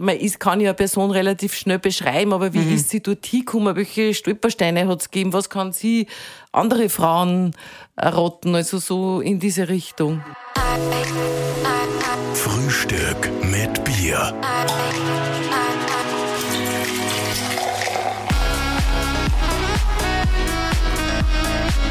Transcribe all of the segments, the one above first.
man ist, kann ja eine Person relativ schnell beschreiben, aber wie mhm. ist sie dort hingekommen? Welche Stolpersteine hat es gegeben? Was kann sie andere Frauen raten? Also so in diese Richtung. Frühstück mit Bier.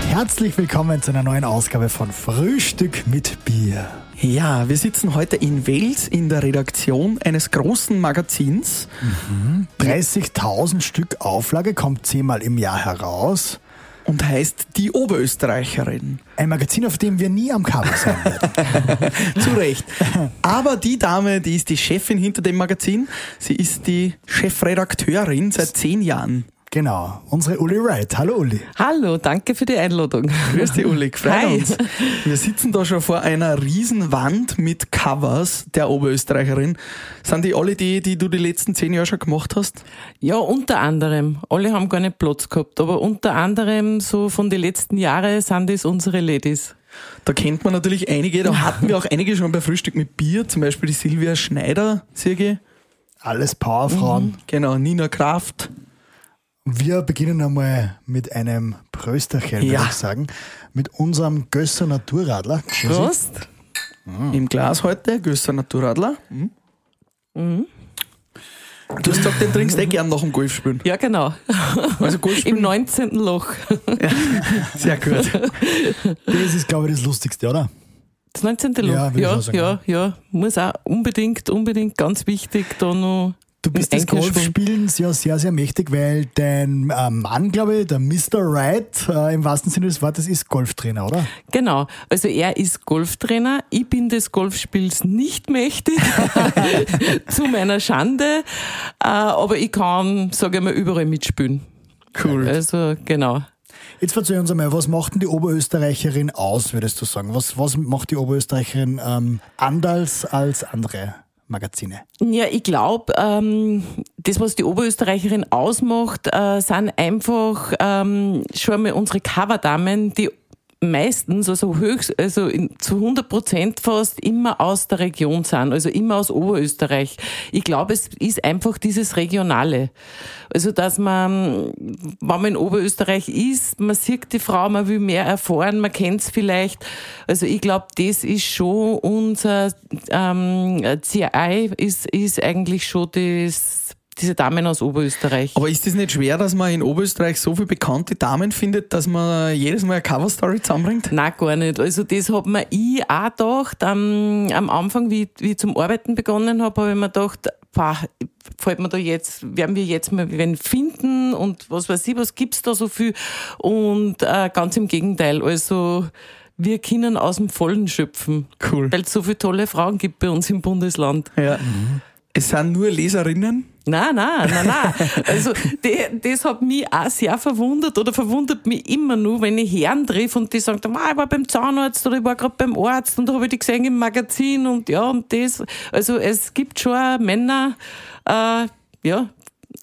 Herzlich willkommen zu einer neuen Ausgabe von Frühstück mit Bier. Ja, wir sitzen heute in Wels in der Redaktion eines großen Magazins. Mhm. 30.000 Stück Auflage, kommt zehnmal im Jahr heraus. Und heißt Die Oberösterreicherin. Ein Magazin, auf dem wir nie am Cover sein werden. Zu Recht. Aber die Dame, die ist die Chefin hinter dem Magazin. Sie ist die Chefredakteurin seit zehn Jahren. Genau, unsere Uli Wright. Hallo Uli. Hallo, danke für die Einladung. Grüß dich Uli, freut uns. Wir sitzen da schon vor einer riesen Wand mit Covers der Oberösterreicherin. Sind die alle die, die du die letzten zehn Jahre schon gemacht hast? Ja, unter anderem. Alle haben gar nicht Platz gehabt, aber unter anderem so von den letzten Jahren sind es unsere Ladies. Da kennt man natürlich einige, da hatten wir auch einige schon bei Frühstück mit Bier, zum Beispiel die Silvia Schneider, Sirge. Alles Powerfrauen. Mhm, genau, Nina Kraft. Wir beginnen einmal mit einem Prösterchen, ja. würde ich sagen. Mit unserem Gösser Naturradler. Prost! Mhm. Im Glas heute, Gösser Naturradler. Mhm. Mhm. Du hast gesagt, den trinkst du eh gern nach dem Golfspielen. Ja, genau. Also Golfspielen. Im 19. Loch. Ja, sehr gut. Das ist, glaube ich, das Lustigste, oder? Das 19. Loch. Ja, ja, ja, ja. Muss auch unbedingt, unbedingt ganz wichtig da noch Du bist des Golfspielens ja sehr, sehr mächtig, weil dein äh, Mann, glaube ich, der Mr. Wright, äh, im wahrsten Sinne des Wortes, ist Golftrainer, oder? Genau. Also er ist Golftrainer. Ich bin des Golfspiels nicht mächtig, zu meiner Schande. Äh, aber ich kann, sage ich mal, überall mitspielen. Cool. Also, genau. Jetzt erzähl uns einmal, was macht denn die Oberösterreicherin aus, würdest du sagen? Was, was macht die Oberösterreicherin ähm, anders als andere? Magazine? Ja, ich glaube, ähm, das, was die Oberösterreicherin ausmacht, äh, sind einfach ähm, schon einmal unsere Coverdamen, die meistens, also höchst, also in, zu 100 Prozent fast immer aus der Region sind, also immer aus Oberösterreich. Ich glaube, es ist einfach dieses Regionale. Also, dass man, wenn man in Oberösterreich ist, man sieht die Frau, man will mehr erfahren, man kennt es vielleicht. Also, ich glaube, das ist schon unser ähm, CI, ist, ist eigentlich schon das diese Damen aus Oberösterreich. Aber ist es nicht schwer, dass man in Oberösterreich so viele bekannte Damen findet, dass man jedes Mal eine Coverstory zusammenbringt? Nein, gar nicht. Also das hat mir ich auch gedacht. Am, am Anfang, wie, wie ich zum Arbeiten begonnen habe, habe ich mir gedacht, pah, fällt mir da jetzt, werden wir jetzt mal wen finden und was weiß ich, was gibt's da so viel? Und äh, ganz im Gegenteil, also wir können aus dem Vollen schöpfen. Cool. Weil es so viele tolle Frauen gibt bei uns im Bundesland. Ja. Mhm. Es sind nur Leserinnen? Nein, nein, nein, nein. Also, die, das hat mich auch sehr verwundert oder verwundert mich immer nur, wenn ich Herren treffe und die sagen, ah, ich war beim Zahnarzt oder ich war gerade beim Arzt und da habe ich die gesehen im Magazin und ja, und das. Also, es gibt schon Männer, äh, ja,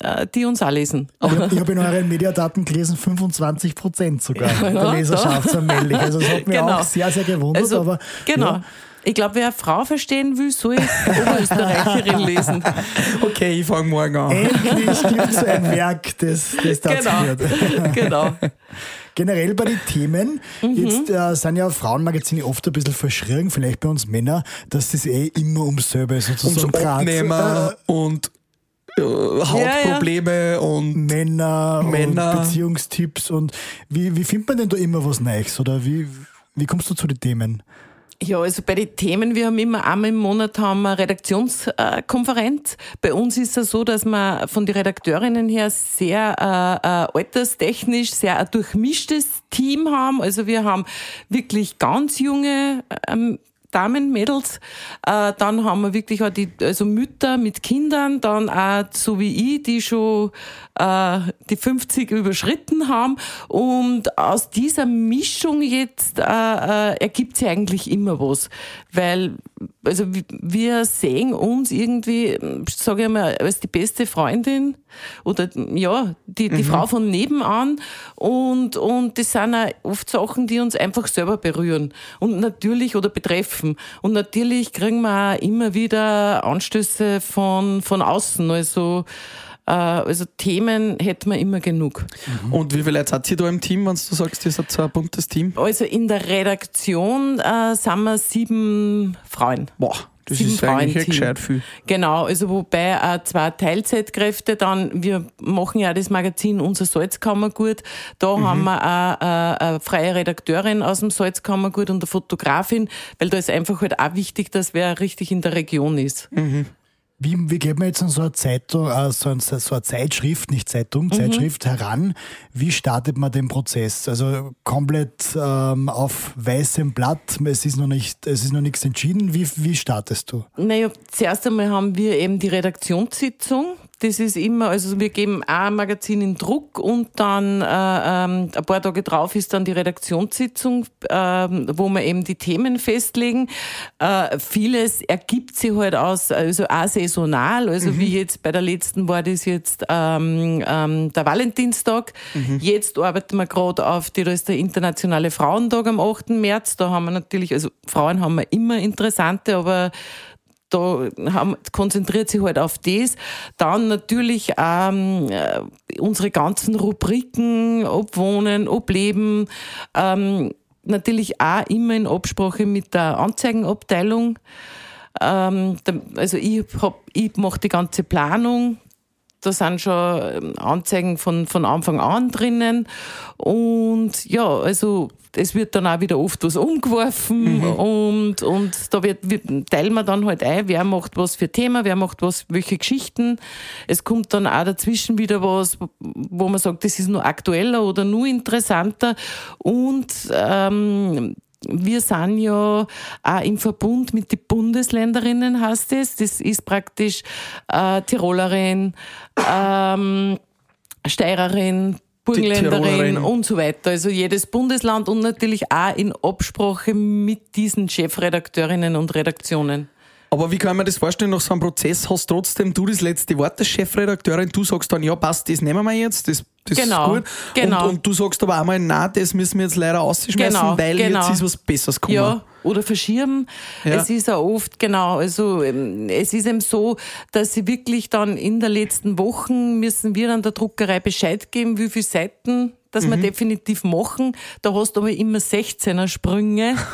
äh, die uns auch lesen. Aber ich habe in euren Mediadaten gelesen, 25 Prozent sogar ja, der Leserschaft sind männlich. Also das hat mich genau. auch sehr, sehr gewundert. Also, aber, genau. Ja. Ich glaube, wer eine Frau verstehen will, soll Oberösterreicherin lesen. Okay, ich fange morgen an. Endlich gibt es ein Werk, das, das dazu genau. genau. Generell bei den Themen, mhm. jetzt äh, sind ja Frauenmagazine oft ein bisschen verschrien, vielleicht bei uns Männer, dass das eh immer ums selbe sozusagen Ums Abnehmer äh, und äh, Hautprobleme ja, ja. und Männer, Männer. Und Beziehungstipps und wie, wie findet man denn da immer was Neues oder wie, wie kommst du zu den Themen? Ja, also bei den Themen, wir haben immer einmal im Monat haben wir Redaktionskonferenz. Bei uns ist es so, dass wir von den Redakteurinnen her sehr äh, äh, alterstechnisch sehr ein durchmischtes Team haben. Also wir haben wirklich ganz junge ähm, Damen, Mädels. Äh, dann haben wir wirklich auch die also Mütter mit Kindern, dann auch so wie ich, die schon äh, die 50 überschritten haben. Und aus dieser Mischung jetzt äh, äh, ergibt sich eigentlich immer was. Weil also wir- sehen uns irgendwie, sage ich mal, als die beste Freundin oder ja, die, die Frau von nebenan und, und das sind auch oft Sachen, die uns einfach selber berühren und natürlich oder betreffen. Und natürlich kriegen wir auch immer wieder Anstöße von, von außen. Also, also Themen hätten wir immer genug. Und wie viele Leute seid ihr da im Team, wenn du sagst, ihr seid so ein buntes Team? Also in der Redaktion äh, sind wir sieben Frauen. Boah, das Sieben ist eigentlich echt gescheit viel. Genau, also wobei auch zwei Teilzeitkräfte dann, wir machen ja das Magazin Unser Salzkammergut, da haben wir auch äh, eine freie Redakteurin aus dem Salzkammergut und eine Fotografin, weil da ist einfach halt auch wichtig, dass wer richtig in der Region ist. Wie, wie geht man jetzt an so eine Zeitung, äh, so, so eine Zeitschrift, nicht Zeitung, Zeitschrift heran? Wie startet man den Prozess? Also komplett ähm, auf weißem Blatt, es ist noch nicht, es ist noch nichts entschieden. Wie, wie startest du? Naja, zuerst einmal haben wir eben die Redaktionssitzung. Das ist immer, also wir geben auch ein Magazin in Druck und dann äh, ähm, ein paar Tage drauf ist dann die Redaktionssitzung, ähm, wo wir eben die Themen festlegen. Äh, vieles ergibt sich halt aus, also auch saisonal, also wie jetzt bei der letzten war das jetzt ähm, ähm, der Valentinstag. Jetzt arbeiten wir gerade auf, die, da ist der internationale Frauentag am 8. März. Da haben wir natürlich, also Frauen haben wir immer interessante, aber da haben, konzentriert sich halt auf das. Dann natürlich ähm, äh, unsere ganzen Rubriken, ob Wohnen, ob Leben, ähm, natürlich auch immer in Absprache mit der Anzeigenabteilung. Ähm, also ich, hab, ich mache die ganze Planung. Da sind schon ähm, Anzeigen von, von Anfang an drinnen. Und ja, also es wird dann auch wieder oft was umgeworfen und, und da wird, wird, teilen wir dann halt ein, wer macht was für Thema, wer macht was, welche Geschichten. Es kommt dann auch dazwischen wieder was, wo man sagt, das ist nur aktueller oder nur interessanter. Und ähm, wir sind ja auch im Verbund mit den Bundesländerinnen, heißt es. Das ist praktisch äh, Tirolerin, ähm, Steirerin, Burgenländerin und so weiter. Also jedes Bundesland und natürlich auch in Absprache mit diesen Chefredakteurinnen und Redaktionen. Aber wie kann mir das vorstellen, nach so einem Prozess hast trotzdem du das letzte Wort als Chefredakteurin, du sagst dann, ja passt, das nehmen wir jetzt, das, das Genau, ist gut. genau. Und, und du sagst aber einmal, nein, das müssen wir jetzt leider ausschmeißen, Genau, weil genau. jetzt ist was Besseres gekommen. Ja, oder verschieben. Ja. Es ist auch oft, genau, also ähm, es ist eben so, dass sie wirklich dann in der letzten Wochen müssen wir dann der Druckerei Bescheid geben, wie viele Seiten das Mhm. wir definitiv machen. Da hast du aber immer 16er Sprünge.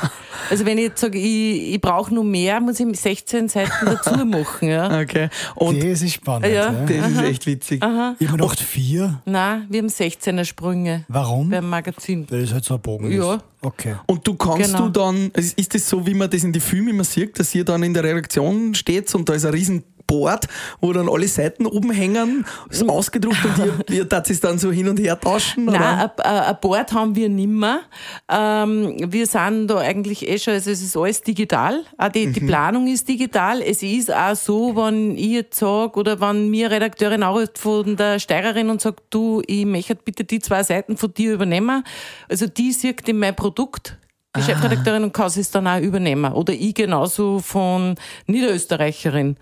Also wenn ich jetzt sage, ich, ich brauche nur mehr, muss ich 16 Seiten dazu machen. Ja. Okay. Und das ist spannend. Ja. Ja. das ist echt witzig. Ich habe gedacht, vier. Nein, wir haben 16er Sprünge Warum? beim Magazin. Weil es halt so ein Bogen Ja. ist. Okay. Und du kannst Genau. du dann, ist das so, wie man das in die Filme immer sieht, dass ihr dann in der Redaktion steht und da ist ein riesen Board, wo dann alle Seiten oben hängen, ist ausgedruckt und ihr, ihr tat es dann so hin und her tauschen? Nein, ein- Board haben wir nimmer. Ähm, wir sind da eigentlich eh schon, also es ist alles digital. Auch die, die Planung ist digital. Es ist auch so, wenn ich jetzt sage, oder wenn mir Redakteurin anruft von der Steirerin und sagt, du, ich möchte bitte die zwei Seiten von dir übernehmen. Also die sieht in mein Produkt. Die Chefredakteurin und kann es dann auch übernehmen. Oder ich genauso von Niederösterreicherin.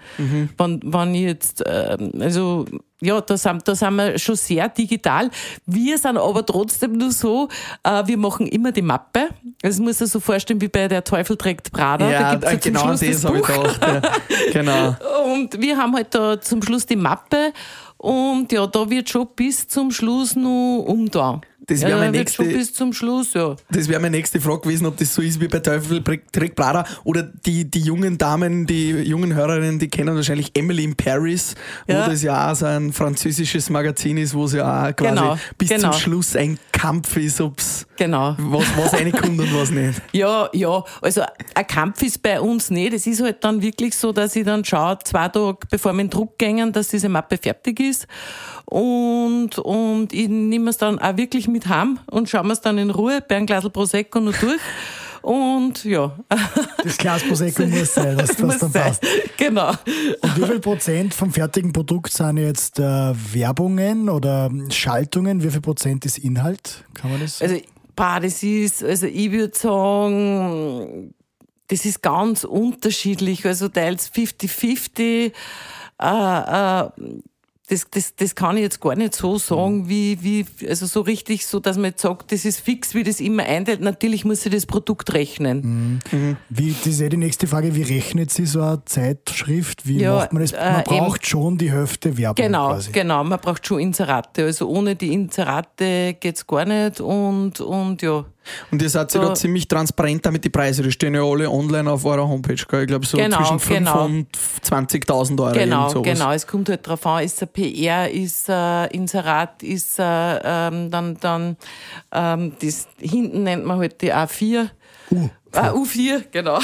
Wenn, wenn ich jetzt, ähm, also, ja, da sind, da sind wir schon sehr digital. Wir sind aber trotzdem nur so, äh, wir machen immer die Mappe. Das muss man so vorstellen wie bei Der Teufel trägt Prada. ja, da gibt's ja zum genau Schluss das das habe ich gedacht. Ja. Genau. Und wir haben halt da zum Schluss die Mappe. Und ja, da wird schon bis zum Schluss noch umda. Das ja, wär da meine wird schon nächste- bis zum Schluss, ja. Das wäre meine nächste Frage gewesen, ob das so ist wie bei Teufel trägt Prada oder die, die jungen Damen, die jungen Hörerinnen, die kennen wahrscheinlich Emily in Paris, Ja. wo das ja auch so ein französisches Magazin ist, wo es ja auch quasi Genau, bis genau. zum Schluss ein Kampf ist, ob's Genau. was, was reinkommt und was nicht. Ja, ja, also ein Kampf ist bei uns nicht. Es ist halt dann wirklich so, dass ich dann schaue, zwei Tage bevor wir in Druck gehen, dass diese Mappe fertig ist. Und, und ich nehme es dann auch wirklich mit heim und schaue mir es dann in Ruhe bei einem Glas Prosecco noch durch. Und ja, Das Glas Prosecco muss sein, was, was muss dann sein. passt. Genau. Und wie viel Prozent vom fertigen Produkt sind jetzt äh, Werbungen oder Schaltungen? Wie viel Prozent ist Inhalt? Kann man das? Also, bah, das ist, also ich würde sagen, das ist ganz unterschiedlich, also teils 50-50. Äh, äh, das, das, das kann ich jetzt gar nicht so sagen, wie, wie, also so richtig so, dass man jetzt sagt, das ist fix, wie das immer einteilt. Natürlich muss sie das Produkt rechnen. Mhm. Wie, das ist ja die nächste Frage, wie rechnet sie so eine Zeitschrift? Wie Ja, macht man das? Man äh, braucht schon die Hälfte Werbung Genau, quasi. genau. Man braucht schon Inserate. Also ohne die Inserate geht's gar nicht und, und ja. Und ihr seid ja Da- da ziemlich transparent damit die Preise. Die stehen ja alle online auf eurer Homepage. Gell? Ich glaube so Genau, zwischen 5 genau. und 20.000 Euro. Genau, genau. Es kommt halt drauf an, ist ein PR, ist ein Inserat, ist äh, ähm, dann, dann ähm, das hinten nennt man halt die A4. Uh, Ah, U4, genau.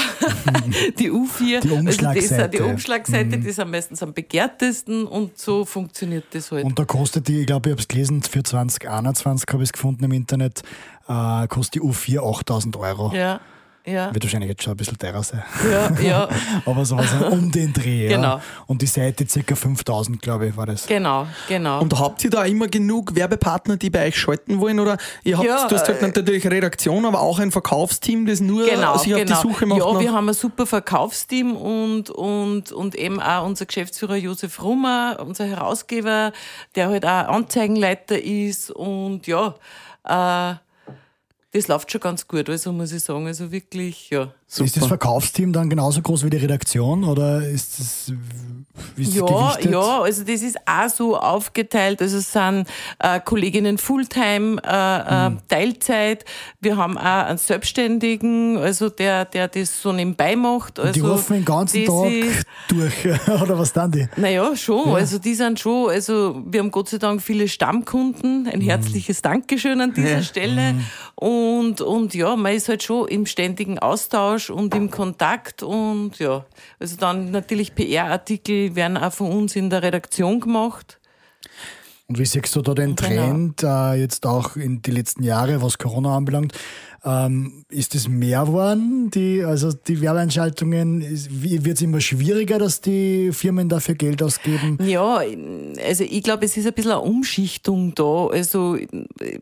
die U4. Die Also das, Umschlagseite. sind die Umschlagseite, die sind meistens am begehrtesten und so funktioniert das halt. Und da kostet die, ich glaube, ich habe es gelesen, für 2021 habe ich es gefunden im Internet, äh, kostet die U4 8000 Euro. ja, ja, Wird wahrscheinlich jetzt schon ein bisschen teurer sein. ja, ja, Aber sowas um den Dreh. Genau. Ja. Und die Seite circa 5000, glaube ich, war das. genau, genau. Und habt ihr da immer genug Werbepartner, die bei euch schalten wollen? Oder ihr habt, Ja, du hast äh, natürlich Redaktion, aber auch ein Verkaufsteam, das nur Genau, sich auf genau. die Suche macht? ja, wir haben ein super Verkaufsteam und, und, und eben auch unser Geschäftsführer Josef Rummer, unser Herausgeber, der halt auch Anzeigenleiter ist und ja, äh, das läuft schon ganz gut, also muss ich sagen. Also wirklich, ja. Ist das Verkaufsteam dann genauso groß wie die Redaktion oder ist das, wie ist das Ja, gewichtet? ja, also das ist auch so aufgeteilt. Also es sind äh, Kolleginnen Fulltime, äh, Mhm. Teilzeit. Wir haben auch einen Selbstständigen, also der, der das so nebenbei macht. Also Die rufen den ganzen Tag ist- durch, oder was dann die? Naja, schon. Also die sind schon, also wir haben Gott sei Dank viele Stammkunden. Mhm. Ein herzliches Dankeschön an dieser Stelle. Und, und ja, man ist halt schon im ständigen Austausch und im Kontakt und ja. Also dann natürlich PR-Artikel werden auch von uns in der Redaktion gemacht. Und wie siehst du da den Genau. Trend äh, jetzt auch in die letzten Jahre, was Corona anbelangt? Ähm, ist es mehr geworden, die, also die Werbeeinschaltungen? Wird es immer schwieriger, dass die Firmen dafür Geld ausgeben? Ja, also ich glaube, es ist ein bisschen eine Umschichtung da. Also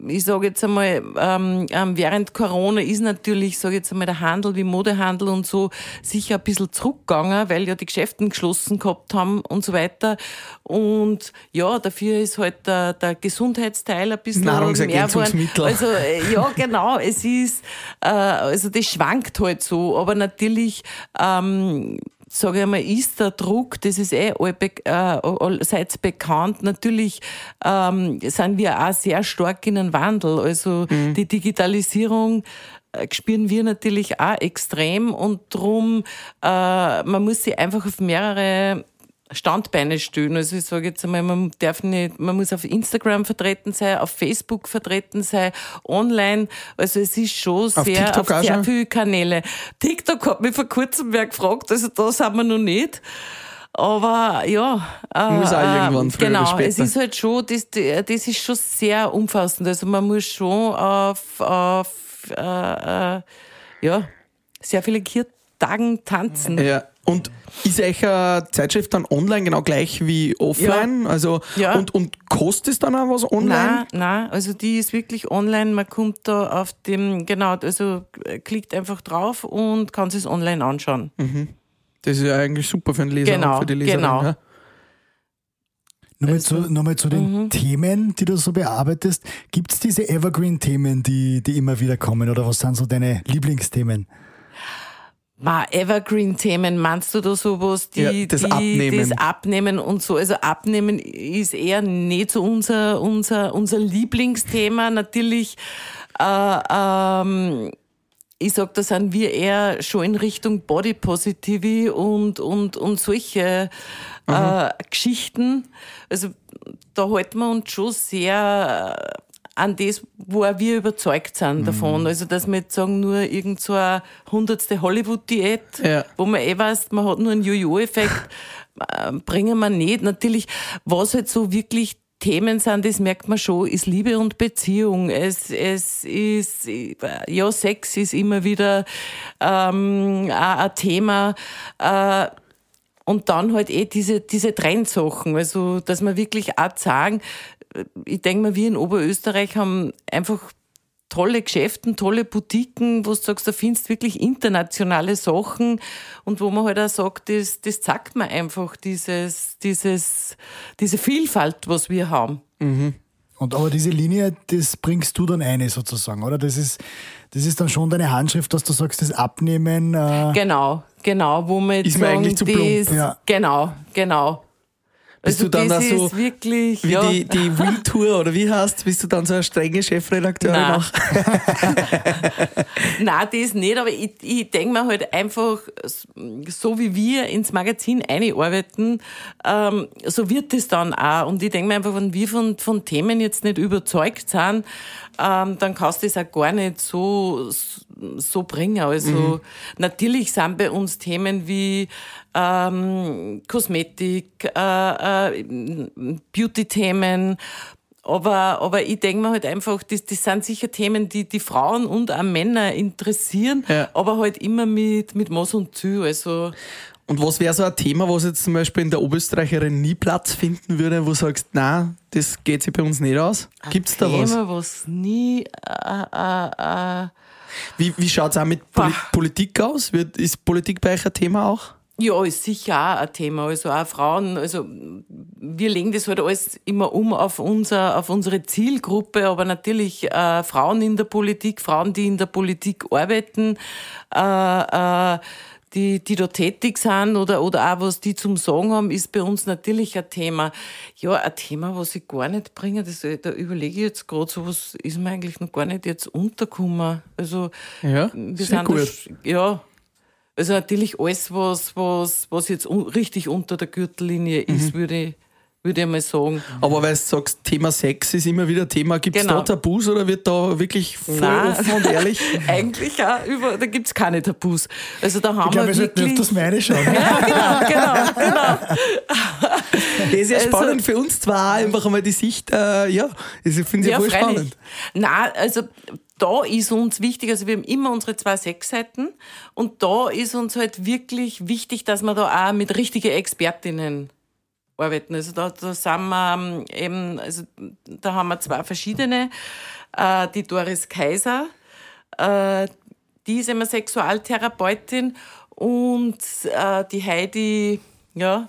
ich sage jetzt einmal, ähm, ähm, während Corona ist natürlich, sage jetzt einmal, der Handel wie Modehandel und so sicher ein bisschen zurückgegangen, weil ja die Geschäften geschlossen gehabt haben und so weiter. Und ja, dafür ist halt der, der Gesundheitsteil ein bisschen mehr geworden. Nahrungsergänzungsmittel. Also äh, ja, genau, es ist, äh, also das schwankt halt so, aber natürlich, ähm, sage ich mal, ist der Druck, das ist eh äh, allseits bekannt. Natürlich ähm, sind wir auch sehr stark in einem Wandel. Also die Digitalisierung äh, spüren wir natürlich auch extrem und drum, äh, man muss sich einfach auf mehrere Standbeine stellen. Also ich sage jetzt einmal, man darf nicht, man muss auf Instagram vertreten sein, auf Facebook vertreten sein, online. Also es ist schon Auf sehr, TikTok auf sehr viele Kanäle. TikTok hat mich vor kurzem wer gefragt, also da sind wir noch nicht. Aber ja, äh, Muss auch irgendwann früher genau, später. es ist halt schon, das, das ist schon sehr umfassend. Also man muss schon auf, auf äh, äh, ja, sehr viele Kirtagen tanzen. Ja. Und ist euch eine Zeitschrift dann online genau gleich wie offline? Also Ja. und, und kostet es dann auch was online? Nein, nein, also die ist wirklich online. Man kommt da auf dem, genau, also äh, klickt einfach drauf und kann es online anschauen. Das ist ja eigentlich super für den Leser Genau, und für die Leserin. genau. Ja? Nochmal zu, nochmal zu den Mhm. Themen, die du so bearbeitest. Gibt es diese Evergreen-Themen, die, die immer wieder kommen oder was sind so deine Lieblingsthemen? Ma, Evergreen-Themen, meinst du da sowas, die, Ja, das die Abnehmen. das Abnehmen und so? Also Abnehmen ist eher nicht so unser, unser, unser Lieblingsthema. Natürlich, äh, ähm, ich sag, da sind wir eher schon in Richtung Body Positivity und, und, und solche äh, Geschichten. Also da halten wir uns schon sehr an das, wo wir überzeugt sind Mhm. davon. Also, dass wir jetzt sagen, nur irgend so eine hundertste Hollywood-Diät, Ja. wo man eh weiß, man hat nur einen Jojo-Effekt, äh, bringen wir nicht. Natürlich, was halt so wirklich Themen sind, das merkt man schon, ist Liebe und Beziehung. Es, es ist, ja, Sex ist immer wieder ähm, ein Thema. Äh, und dann halt eh diese, diese Trendsachen. Also, dass wir wirklich auch sagen, ich denke mal, wir in Oberösterreich haben einfach tolle Geschäfte, tolle Boutiquen, wo du sagst, da findest wirklich internationale Sachen und wo man halt auch sagt, das, das zeigt mir einfach dieses, dieses, diese Vielfalt, was wir haben. Und aber diese Linie, das bringst du dann eine sozusagen, oder? Das ist, das ist dann schon deine Handschrift, dass du sagst, das Abnehmen. Äh, Genau, genau, wo man jetzt Ist mir eigentlich zu plump, ja. genau, genau. Bist also du dann auch so wirklich, Wie ja, die, die Windtour oder wie heißt Bist du dann so eine strenge Chefredakteurin Nein. auch? Nein, das nicht, aber ich, ich denke mir halt einfach, so wie wir ins Magazin einarbeiten, ähm, so wird es dann auch. Und ich denke mir einfach, wenn wir von, von Themen jetzt nicht überzeugt sind, ähm, dann kannst du das auch gar nicht so, so bringen. Also natürlich sind bei uns Themen wie ähm, Kosmetik, äh, äh, Beauty-Themen, aber, aber ich denke mir halt einfach, das, das sind sicher Themen, die die Frauen und auch Männer interessieren, Ja. aber halt immer mit, mit Maß und Ziel. Also, Und was wäre so ein Thema, was jetzt zum Beispiel in der Oberösterreicherin nie Platz finden würde, wo du sagst, na, das geht sich bei uns nicht aus? Gibt's da Thema, was? was nie, äh, äh, äh, Wie, wie schaut's auch mit Poli. Politik aus? Ist Politik bei euch ein Thema auch? Ja, ist sicher auch ein Thema. Also auch Frauen, also wir legen das halt alles immer um auf unser, auf unsere Zielgruppe, aber natürlich äh, Frauen in der Politik, Frauen, die in der Politik arbeiten, äh, äh, die, die da tätig sind oder, oder auch was die zum Sagen haben, ist bei uns natürlich ein Thema. Ja, ein Thema, was ich gar nicht bringe, das, da überlege ich jetzt gerade, so was ist mir eigentlich noch gar nicht jetzt untergekommen. Also, Ja, wir sind da gut. sch- ja, also natürlich alles, was, was, was jetzt un richtig unter der Gürtellinie ist, Mhm. würde, ich- würde ich mal sagen. Aber weil du sagst, Thema Sex ist immer wieder Thema. Gibt es Genau. da Tabus oder wird da wirklich voll Nein. offen und ehrlich? Eigentlich auch, über, da gibt's keine Tabus. Also da haben ich glaube, wir wirklich... öfters mal reinschauen. ja, genau, genau, genau. Das ist ja Also- spannend für uns zwar, einfach einmal die Sicht, äh, ja, ich finde es ja, voll spannend. Nein, also da ist uns wichtig, also wir haben immer unsere zwei Sexseiten und da ist uns halt wirklich wichtig, dass wir da auch mit richtigen Expertinnen arbeiten. Also da, da sind wir ähm, eben, also da haben wir zwei verschiedene. Äh, die Doris Kaiser, äh, die ist immer Sexualtherapeutin und äh, die Heidi, ja,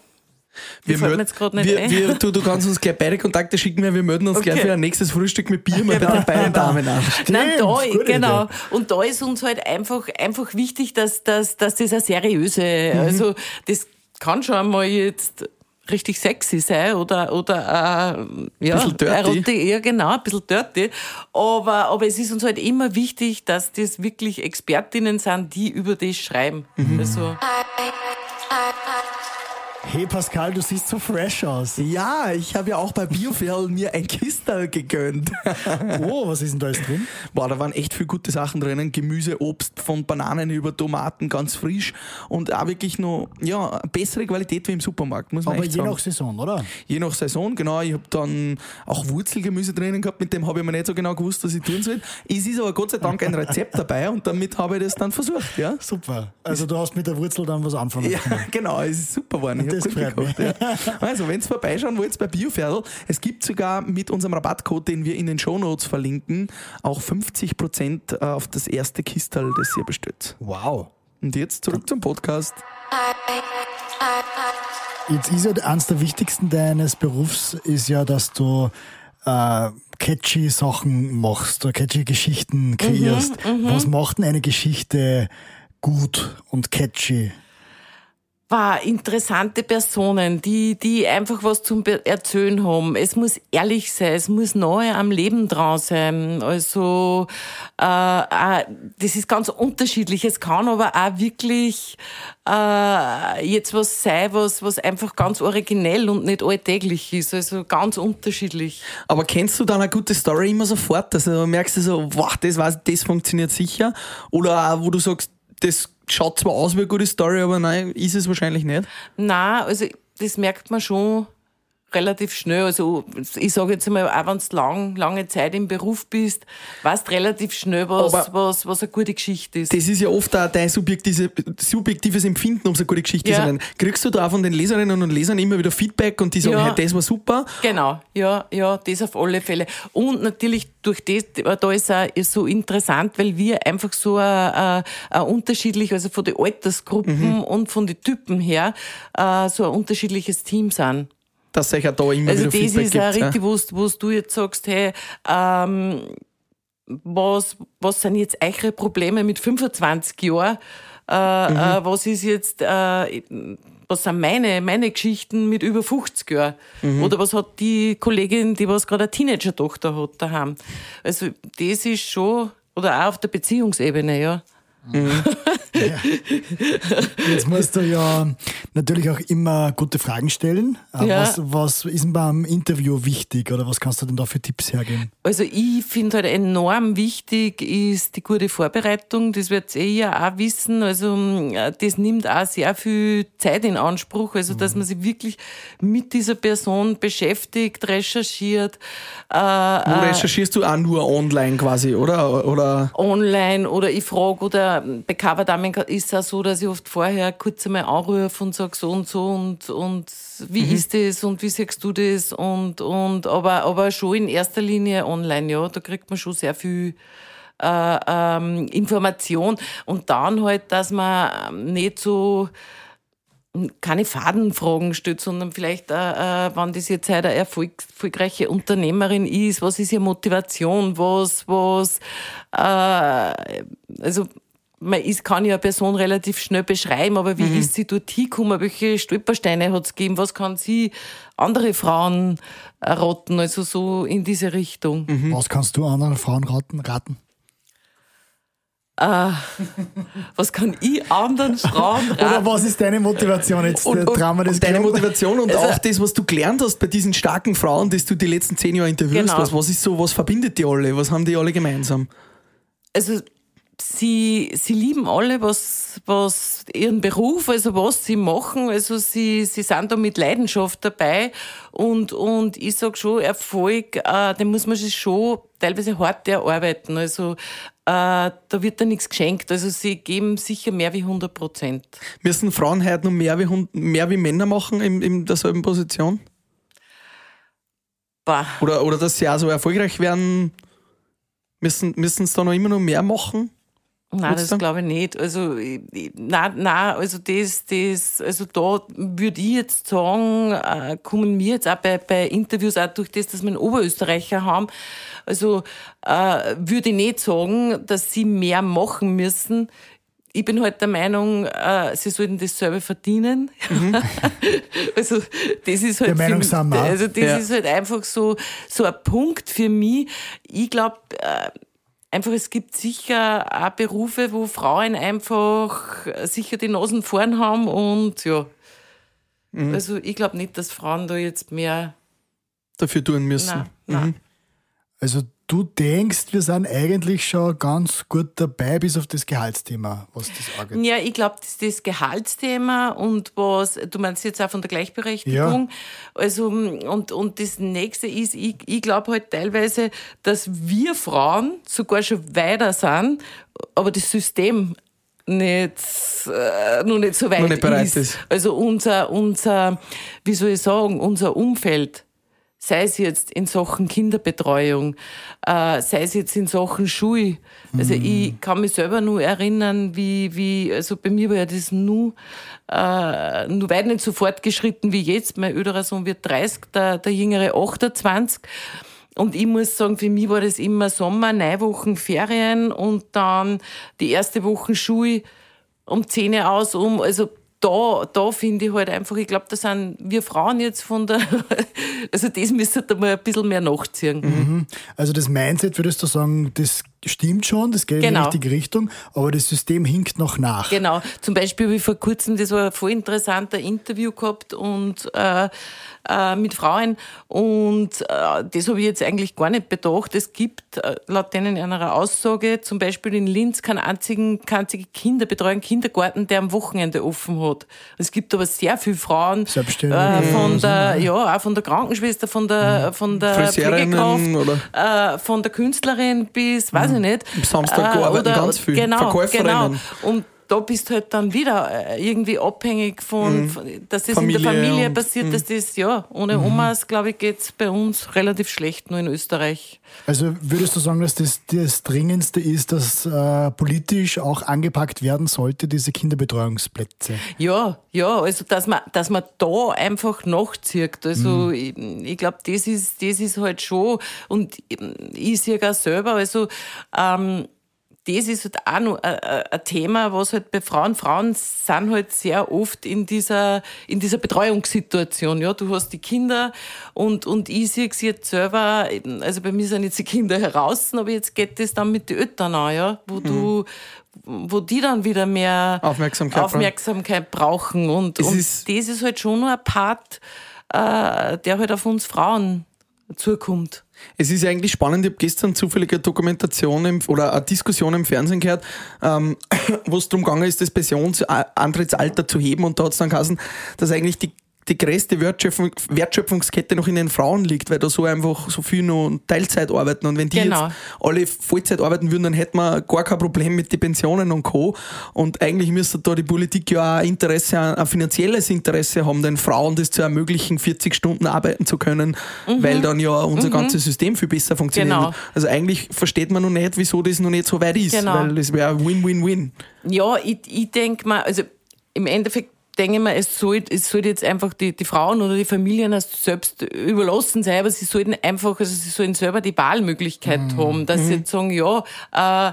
Wir mel- jetzt gerade nicht wir, ein. wir, du, du kannst uns gleich beide Kontakte schicken, weil wir melden uns Okay. gleich für ein nächstes Frühstück mit Bier mal bei den beiden Damen an. Nein, da, genau. Idee. Und da ist uns halt einfach, einfach wichtig, dass, dass, dass das eine seriöse, Mhm. also das kann schon mal jetzt richtig sexy sein oder, oder äh, ja, Bisschen dirty. Erotik, ja genau, ein bisschen dirty. Aber, aber es ist uns halt immer wichtig, dass das wirklich Expertinnen sind, die über das schreiben. Mhm. Also, Hey Pascal, du siehst so fresh aus. Ja, ich habe ja auch bei Bioferl mir ein Kistel gegönnt. Oh, was ist denn da alles drin? Boah, da waren echt viele gute Sachen drinnen. Gemüse, Obst, von Bananen über Tomaten, ganz frisch. Und auch wirklich noch, ja, bessere Qualität wie im Supermarkt, muss man Aber echt je sagen. nach Saison, oder? Je nach Saison, genau. Ich habe dann auch Wurzelgemüse drinnen gehabt, mit dem habe ich mir nicht so genau gewusst, was ich tun soll. Es ist aber Gott sei Dank ein Rezept dabei und damit habe ich das dann versucht, ja. Super. Also du hast mit der Wurzel dann was anfangen Ja, genau, es ist super geworden. Das freut mich. gekocht, ja. Also, wenn ihr vorbeischauen wollt bei Bioferdl, es gibt sogar mit unserem Rabattcode, den wir in den Shownotes verlinken, auch 50% auf das erste Kistal, das ihr bestellt. Wow. Und jetzt zurück zum Podcast. Jetzt ist ja eines der wichtigsten deines Berufs ist ja, dass du äh, catchy Sachen machst oder catchy Geschichten kreierst. Was macht denn eine Geschichte gut und catchy? War interessante Personen, die, die einfach was zum Erzählen haben. Es muss ehrlich sein, es muss neu am Leben dran sein. Also äh, äh, das ist ganz unterschiedlich. Es kann aber auch wirklich äh, jetzt was sein, was, was einfach ganz originell und nicht alltäglich ist. Also ganz unterschiedlich. Aber kennst du dann eine gute Story immer sofort? Also merkst du so, wow, das, weiß, das funktioniert sicher? Oder auch, wo du sagst, das schaut zwar aus wie eine gute Story, aber nein, ist es wahrscheinlich nicht. Na, also das merkt man schon relativ schnell. Also ich sage jetzt mal, auch wenn du lang, lange Zeit im Beruf bist, weißt relativ schnell, was, Aber was, was eine gute Geschichte ist. Das ist ja oft auch dein subjektives, subjektives Empfinden, um so eine gute Geschichte Ja. zu sein. Kriegst du da auch von den Leserinnen und Lesern immer wieder Feedback und die sagen, Ja. hey, das war super? Genau, ja, ja, das auf alle Fälle. Und natürlich durch das, da ist auch so interessant, weil wir einfach so ein, ein unterschiedlich, also von den Altersgruppen und von den Typen her, äh, so ein unterschiedliches Team sind. Dass euch auch da immer Also wieder das Feedback ist gibt. auch ja. richtig, wo du- wo du jetzt sagst, hey, ähm, was, was sind jetzt eure Probleme mit 25 Jahren? Äh, Mhm. äh, was ist jetzt, äh, was sind meine, meine Geschichten mit über 50 Jahren? Mhm. Oder was hat die Kollegin, die was gerade eine Teenager-Tochter hat daheim? Also das ist schon, oder auch auf der Beziehungsebene, ja. Jetzt musst du ja natürlich auch immer gute Fragen stellen. Äh, Ja. Was, was ist denn beim Interview wichtig oder was kannst du denn da für Tipps hergeben? Also ich finde halt enorm wichtig ist die gute Vorbereitung. Das wird ihr ja auch wissen. Also äh, das nimmt auch sehr viel Zeit in Anspruch. Also dass man sich wirklich mit dieser Person beschäftigt, recherchiert, äh, Wo recherchierst du auch nur online quasi, oder? Oder online oder ich frage oder bei Coverdamen ist es auch so, dass ich oft vorher kurz einmal anrufe und sage so und so und, und wie ist das und wie siehst du das? Und, und aber, aber schon in erster Linie online, ja, da kriegt man schon sehr viel äh, ähm, Information. Und dann halt, dass man ähm, nicht so keine Fadenfragen stellt, sondern vielleicht, äh, äh, wenn das jetzt halt eine erfolg erfolgreiche Unternehmerin ist, was ist ihre Motivation, was, was, äh, also man ist, kann ja eine Person relativ schnell beschreiben, aber wie ist sie dort hingekommen, welche Stolpersteine hat es gegeben, was kann sie andere Frauen äh, raten, also so in diese Richtung. Was kannst du anderen Frauen raten? raten? Was kann ich anderen Frauen raten? Oder was ist deine Motivation jetzt? und, äh, und, wir das und deine? Motivation und Also- auch das, was du gelernt hast bei diesen starken Frauen, die du die letzten zehn Jahre interviewst. Genau. Was, was ist so, was verbindet die alle? Was haben die alle gemeinsam? also sie, sie lieben alle, was, was ihren Beruf, also was sie machen. Also sie, sie sind da mit Leidenschaft dabei. Und, und ich sag schon, Erfolg, äh, den muss man sich schon teilweise hart erarbeiten. Also äh, da wird da nichts geschenkt. Also sie geben sicher mehr wie 100 Prozent. Müssen Frauen heute noch mehr wie, mehr wie Männer machen in, in derselben Position? Bah. Oder, oder dass sie auch so erfolgreich werden, müssen, müssen sie da noch immer noch mehr machen? Nein, das glaube ich nicht. Also, nein, nein, also das, das, also da würde ich jetzt sagen, äh, kommen mir jetzt auch bei, bei Interviews auch durch das, dass wir einen Oberösterreicher haben, also äh, würde ich nicht sagen, dass sie mehr machen müssen. Ich bin halt der Meinung, äh, sie sollten das selber verdienen. also das ist halt Der Meinung für, sind wir auch. also das Ja. ist halt einfach so so ein Punkt für mich. Ich glaube, äh, einfach es gibt sicher auch Berufe, wo Frauen einfach sicher die Nasen vorn haben und ja. Mhm. Also ich glaube nicht, dass Frauen da jetzt mehr. Dafür tun müssen. Nein, nein. Also du denkst, wir sind eigentlich schon ganz gut dabei, bis auf das Gehaltsthema, was das angeht. Ja, ich glaube, das ist das Gehaltsthema und was, du meinst jetzt auch von der Gleichberechtigung. Also, und, und das nächste ist, ich, ich glaube halt teilweise, dass wir Frauen sogar schon weiter sind, aber das System nicht, äh, noch nicht so weit Noch nicht bereit ist. Also unser, unser, wie soll ich sagen, unser Umfeld, sei es jetzt in Sachen Kinderbetreuung, äh, sei es jetzt in Sachen Schule. Also ich kann mich selber nur erinnern, wie, wie, also bei mir war ja das nur, äh, nur weit nicht so fortgeschritten wie jetzt. Mein älterer Sohn wird 30, der, der jüngere 28. Und ich muss sagen, für mich war das immer Sommer, Wochen Ferien und dann die erste Woche Schule um 10 Uhr aus, um, also da, da finde ich halt einfach, ich glaube, da sind wir Frauen jetzt von der, also das müsste da mal ein bisschen mehr nachziehen. Also das Mindset, würdest du sagen, das stimmt schon, das geht in die Genau. richtige Richtung, aber das System hinkt noch nach. Genau. Zum Beispiel habe ich vor kurzem, das war ein voll interessanter Interview gehabt und äh, äh, mit Frauen und äh, das habe ich jetzt eigentlich gar nicht bedacht. Es gibt äh, laut denen in einer Aussage zum Beispiel in Linz keinen einzigen, keinen einzigen Kinderbetreuung, Kindergarten, der am Wochenende offen hat. Es gibt aber sehr viele Frauen Selbstständige äh, von der, ja, auch von der Krankenschwester, von der, von der Pflegekraft, äh, von der Künstlerin bis, weiß ich nicht. Am Samstag arbeiten ganz viel. Genau, Verkäuferinnen. genau. Und da bist halt dann wieder äh, irgendwie abhängig von, von dass das in Familie der Familie und- passiert, dass das, ja, ohne Omas, glaube ich, geht's bei uns relativ schlecht, nur in Österreich. Also würdest du sagen, dass das das Dringendste ist, dass äh, politisch auch angepackt werden sollte, diese Kinderbetreuungsplätze? Ja, ja, also dass man, dass man da einfach nachzieht. Also ich, ich glaube, das ist, das ist halt schon, und ich sehe auch selber, also ähm, das ist halt auch noch ein, ein ein Thema, was halt bei Frauen, Frauen sind halt sehr oft in dieser, in dieser Betreuungssituation. Ja, du hast die Kinder und, und ich sehe es jetzt selber, also bei mir sind jetzt die Kinder heraus, aber jetzt geht das dann mit den Eltern an, ja, wo du, wo die dann wieder mehr Aufmerksamkeit brauchen. Aufmerksamkeit brauchen. Und, und ist- das ist halt schon noch ein Part, äh, der halt auf uns Frauen zukommt. Es ist eigentlich spannend, ich habe gestern zufällig eine Dokumentation im, oder eine Diskussion im Fernsehen gehört, ähm, wo es darum gegangen ist, das Pensionsantrittsalter zu heben. Und da hat es dann geheißen, dass eigentlich die die größte Wertschöpfung, Wertschöpfungskette noch in den Frauen liegt, weil da so einfach so viel noch Teilzeit arbeiten und wenn die Genau. jetzt alle Vollzeit arbeiten würden, dann hätten wir gar kein Problem mit den Pensionen und Co. Und eigentlich müsste da die Politik ja auch ein Interesse, ein finanzielles Interesse haben, den Frauen das zu ermöglichen, 40 Stunden arbeiten zu können, weil dann ja unser ganzes System viel besser funktioniert. Mhm. Genau. Also eigentlich versteht man noch nicht, wieso das noch nicht so weit ist, Genau. weil das wäre Win-Win-Win. Ja, ich, ich denke mal, also im Endeffekt denke ich mir, es sollte es sollte jetzt einfach die, die Frauen oder die Familien erst selbst überlassen sein, aber sie sollten einfach, also sie sollen selber die Wahlmöglichkeit haben, dass sie jetzt sagen, ja, äh,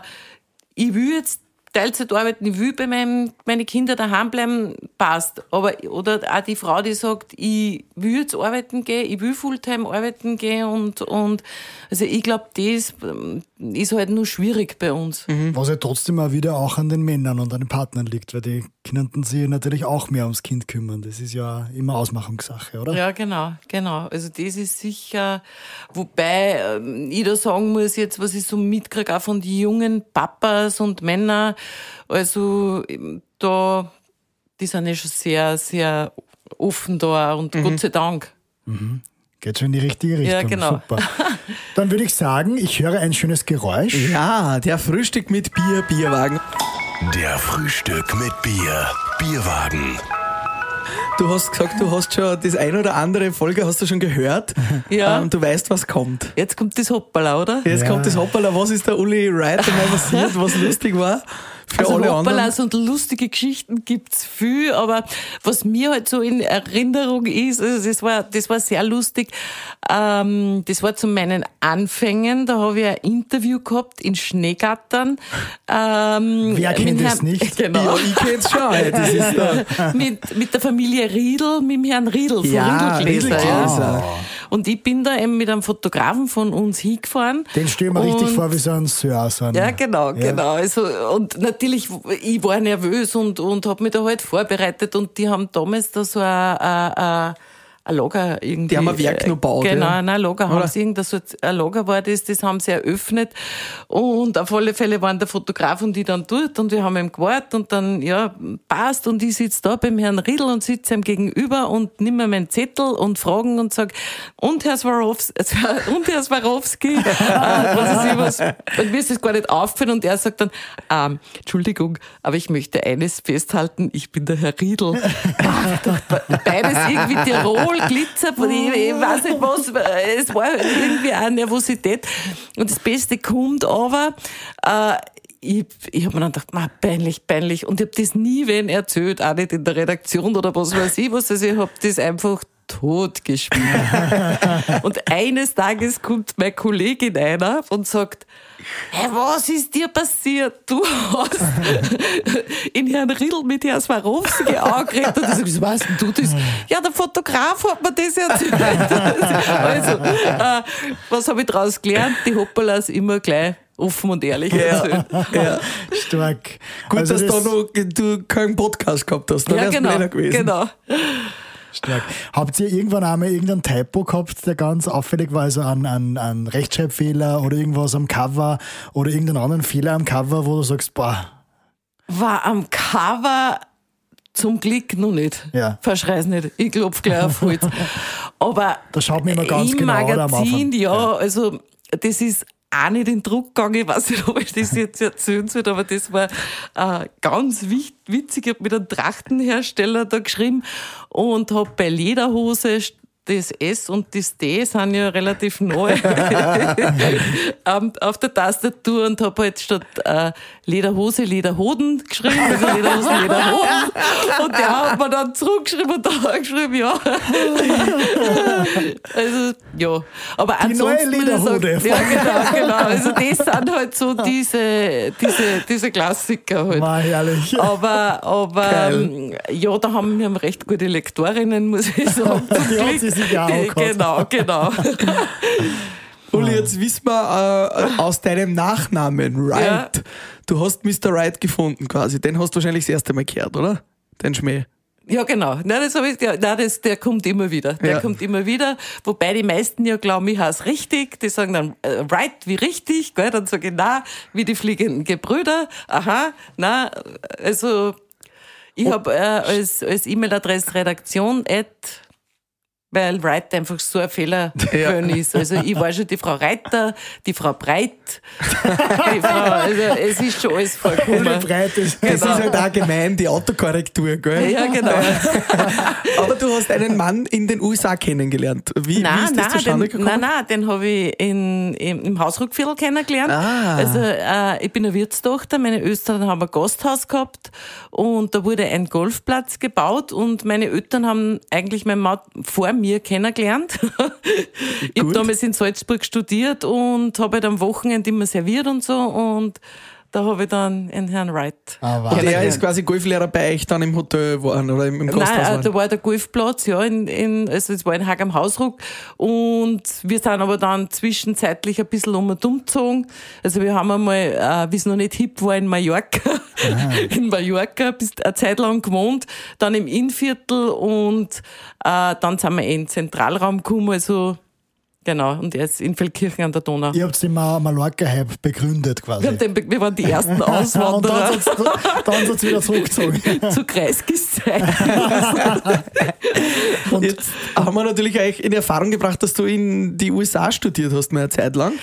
ich will jetzt Teilzeit arbeiten, ich will bei meinem, meine Kinder daheim bleiben, passt. Aber, oder auch die Frau, die sagt, ich will jetzt arbeiten gehen, ich will Fulltime arbeiten gehen und, und, also ich glaube, das ähm, ist halt nur schwierig bei uns. Was ja trotzdem auch wieder auch an den Männern und an den Partnern liegt, weil die könnten sich natürlich auch mehr ums Kind kümmern. Das ist ja immer Ausmachungssache, oder? Ja, genau, genau. Also das ist sicher, wobei ähm, ich da sagen muss jetzt, was ich so mitkriege, auch von den jungen Papas und Männern, also da, die sind ja schon sehr, sehr offen da und Gott sei Dank. Geht schon in die richtige Richtung. Ja, genau. Super. Dann würde ich sagen, ich höre ein schönes Geräusch. Ja, der Frühstück mit Bier, Bierwagen. Der Frühstück mit Bier. Bierwagen. Du hast gesagt, du hast schon das ein oder andere Folge hast du schon gehört. Ja. Ähm, du weißt, was kommt. Jetzt kommt das Hoppala, oder? Jetzt Ja. kommt das Hoppala. Was ist der Uli Wright einmal passiert, was lustig war? Für Also alle anderen. Hoppalas und lustige Geschichten gibt's viel, aber was mir halt so in Erinnerung ist, also das war, das war sehr lustig. Ähm, das war zu meinen Anfängen, da habe ich ein Interview gehabt in Schneegattern. Ähm, Wer kennt es Herrn- nicht? Genau. Ja, ich kenn's schon. ey. Das ist der, mit, mit der Familie Riedel, mit dem Herrn Riedel Ja, Riedelgläser. Ja. Und ich bin da eben mit einem Fotografen von uns hingefahren. Den stellen wir richtig vor wie so ein ein, ja, genau, Ja. genau. Also, und natürlich, ich war nervös und, und habe mich da halt vorbereitet und die haben damals da so ein, ein, Lager irgendwie. Die haben ein Werk noch gebaut, Genau, ja. nein, ein Lager haben Oder? sie irgendwas, so ein Lager war das, das haben sie eröffnet. Und auf alle Fälle waren der Fotograf und die dann dort und wir haben ihm gewartet und dann, ja, passt und ich sitze da beim Herrn Riedl und sitze ihm gegenüber und nimm mir meinen Zettel und fragen und sag, und Herr Swarovski, und Herr Swarovski, äh, was ist ich was, und mir ist das gar nicht aufgefallen und er sagt dann, ähm, Entschuldigung, aber ich möchte eines festhalten, ich bin der Herr Riedl. Beides irgendwie Tirol, Glitzer, ich, weiß nicht was, es war irgendwie auch Nervosität. Und das Beste kommt aber, äh, ich, ich habe mir dann gedacht, ma, peinlich, peinlich. Und ich habe das nie wen erzählt, auch nicht in der Redaktion oder was weiß ich was. Also ich habe das einfach totgespielt. und eines Tages kommt meine Kollegin einer und sagt, hey, was ist dir passiert? Du hast in Herrn Riedl mit Herrn Swarovski angeredet. Und ich sag, was denn du das? Ja, der Fotograf hat mir das erzählt. also, äh, was habe ich daraus gelernt? Die Hoppalas immer gleich offen und ehrlich erzählen. Ja. Stark. Gut, Also dass das- da noch, du keinen Podcast gehabt hast. Da Ja, genau, genau. Stark. Habt ihr irgendwann einmal irgendeinen Typo gehabt, der ganz auffällig war, also an, an, an Rechtschreibfehler oder irgendwas am Cover oder irgendeinen anderen Fehler am Cover, wo du sagst, boah, War am Cover zum Glück noch nicht. Ja. Verschrei's nicht. Ich klopf gleich auf Holz. Aber Da schaut man immer ganz im genau, oder, am Magazin, Anfang? ja, also das ist auch nicht in Druck gegangen. Ich weiß nicht, ob ich das jetzt erzählen soll, aber das war äh, ganz witzig. Ich habe mit einem Trachtenhersteller da geschrieben und habe bei Lederhose das S und das D sind ja relativ neu auf der Tastatur und habe halt statt äh, Lederhose Lederhoden geschrieben, also Lederhosen, Lederhoden. Und der hat mir dann zurückgeschrieben und da geschrieben, ja. Also, ja. Aber Die neue ansonsten muss ich sagen- Lederhode. Ja, genau, genau. Also das sind halt so diese, diese, diese Klassiker halt. war herrlich. Aber, aber ähm, ja, da haben wir recht gute Lektorinnen, muss ich sagen. zum Glück. Sich auch angehört. Genau, genau. Uli, jetzt wissen wir äh, aus deinem Nachnamen, Wright. Ja. Du hast Mr. Wright gefunden quasi. Den hast du wahrscheinlich das erste Mal gehört, oder? Den Schmäh. Ja, genau. Nein, das hab ich, ja, nein das, der kommt immer wieder. Der Ja. kommt immer wieder. Wobei die meisten ja glauben, ich heiße richtig. Die sagen dann, äh, right wie richtig. Gell? Dann sage ich, na, wie die fliegenden Gebrüder. Aha, na, also ich habe äh, als, als E-Mail-Adresse Redaktion at weil Wright einfach so ein Fehlerquelle ist. Also ich war schon die Frau Reiter, die Frau Breit, die Frau, also es ist schon alles vorgekommen. Ohne Breite. Das Genau. ist halt auch gemein, die Autokorrektur, gell? Ja, genau. Aber du hast einen Mann in den USA kennengelernt. Wie, wie Nein, ist das nein, zustande den, gekommen? nein, nein, den habe ich in, im, im Hausruckviertel kennengelernt. Ah. Also äh, ich bin eine Wirtstochter, meine Eltern haben ein Gasthaus gehabt und da wurde ein Golfplatz gebaut und meine Eltern haben eigentlich meine Maut vor mir kennengelernt. ich habe damals in Salzburg studiert und habe halt am Wochenende immer serviert und so und da habe ich dann einen Herrn Wright. Ah, Und der ist quasi Golflehrer bei euch dann im Hotel geworden oder im, im Gasthaus Nein, äh, geworden? da war der Golfplatz, ja, in, in, also es war in Haag am Hausruck. Und wir sind aber dann zwischenzeitlich ein bisschen um und umgezogen. Also wir haben einmal, äh, wie es noch nicht hip war, in Mallorca, in Mallorca bis eine Zeit lang gewohnt, dann im Innviertel und äh, dann sind wir eh in den Zentralraum gekommen, also genau, und er ist in Feldkirchen an der Donau. Ihr habt den Ma- Mallorca-Hype begründet quasi. Wir, haben den, wir waren die ersten und Auswanderer dann sind sind's wieder zurückgezogen. zu Kreiskis. Und Jetzt haben wir natürlich euch in Erfahrung gebracht, dass du in die USA studiert hast, mal eine Zeit lang.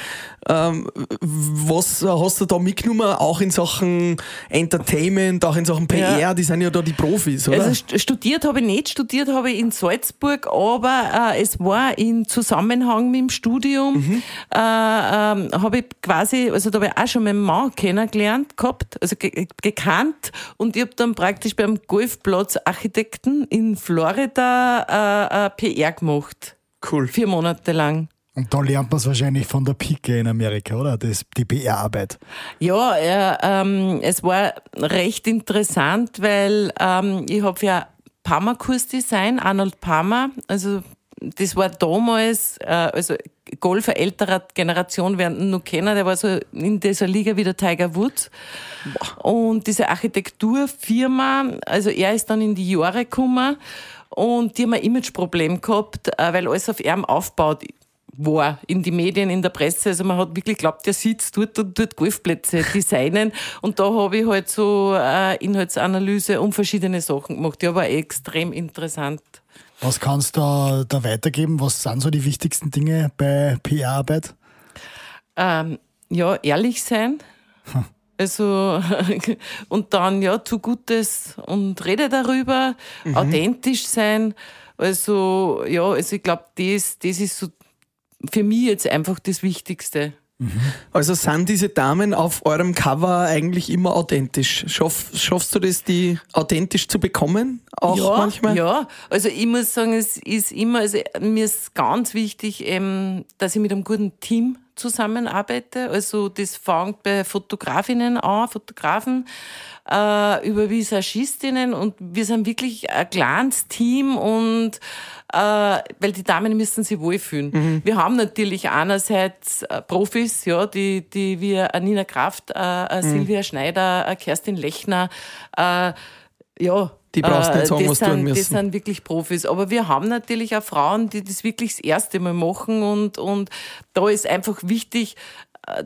Ähm, was hast du da mitgenommen, auch in Sachen Entertainment, auch in Sachen PR? Ja. Die sind ja da die Profis, oder? Also st- studiert habe ich nicht, studiert habe ich in Salzburg, aber äh, es war in Zusammenhang mit dem Studium, äh, ähm, habe ich quasi, also da habe ich auch schon meinen Mann kennengelernt gehabt, also ge gekannt und ich habe dann praktisch beim Golfplatz Architekten in Florida äh, äh, PR gemacht. cool. Vier Monate lang. Und da lernt man es wahrscheinlich von der Pike in Amerika, oder? Das, die PR-Arbeit. Ja, äh, ähm, es war recht interessant, weil ähm, ich habe ja Parma-Kursdesign, Arnold Parma, also das war damals, äh, also Golfer älterer Generation werden ihn noch kennen, der war so in dieser Liga wie der Tiger Woods. Und diese Architekturfirma, also er ist dann in die Jahre gekommen und die haben ein Imageproblem gehabt, äh, weil alles auf ihm aufbaut war in die Medien, in der Presse. Also man hat wirklich geglaubt, der sitzt dort und dort Golfplätze designen. Und da habe ich halt so äh, Inhaltsanalyse um verschiedene Sachen gemacht. Ja, war extrem interessant. Was kannst du da, da weitergeben? Was sind so die wichtigsten Dinge bei PR-Arbeit? Ähm, ja, ehrlich sein. Also, und dann, ja, tu Gutes und rede darüber, authentisch sein. Also, ja, also ich glaube, das, das ist so für mich jetzt einfach das Wichtigste. Also sind diese Damen auf eurem Cover eigentlich immer authentisch? Schaff, schaffst du das, die authentisch zu bekommen? Auch ja, manchmal? Ja, also ich muss sagen, es ist immer, also mir ist ganz wichtig, ähm, dass ich mit einem guten Team zusammenarbeite. Also das fängt bei Fotografinnen an, Fotografen, äh, über Visagistinnen und wir sind wirklich ein kleines Team und äh, weil die Damen müssen sich wohlfühlen. Mhm. Wir haben natürlich einerseits äh, Profis, ja, die, die wir Nina Kraft, äh, mhm. Silvia Schneider, Kerstin Lechner, äh, ja, die brauchst nicht sagen, was sind, tun müssen. Die sind wirklich Profis. Aber wir haben natürlich auch Frauen, die das wirklich das erste Mal machen und, und da ist einfach wichtig,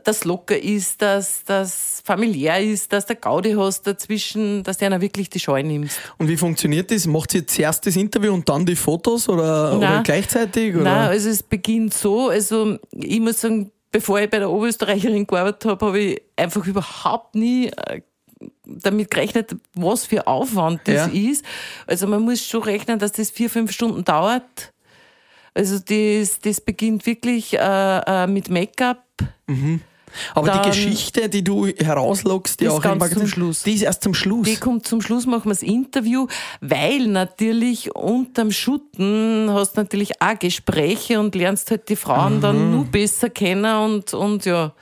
dass locker ist, dass das familiär ist, dass der Gaudi hast dazwischen, dass der wirklich die Scheu nimmt. Und wie funktioniert das? Macht sie zuerst das Interview und dann die Fotos oder, oder gleichzeitig? Oder? Nein, also es beginnt so, also ich muss sagen, bevor ich bei der Oberösterreicherin gearbeitet habe, habe ich einfach überhaupt nie äh, damit gerechnet, was für Aufwand das ja. ist. Also man muss schon rechnen, dass das vier, fünf Stunden dauert. Also das, das beginnt wirklich äh, äh mit Make-up. Mhm. Aber Dann, die Geschichte, die du herauslockst, die, auch ganz zum Schluss. die ist erst zum Schluss. Die kommt zum Schluss, machen wir das Interview, weil natürlich unterm Schutten hast du natürlich auch Gespräche und lernst halt die Frauen mhm. dann nur besser kennen und, und ja.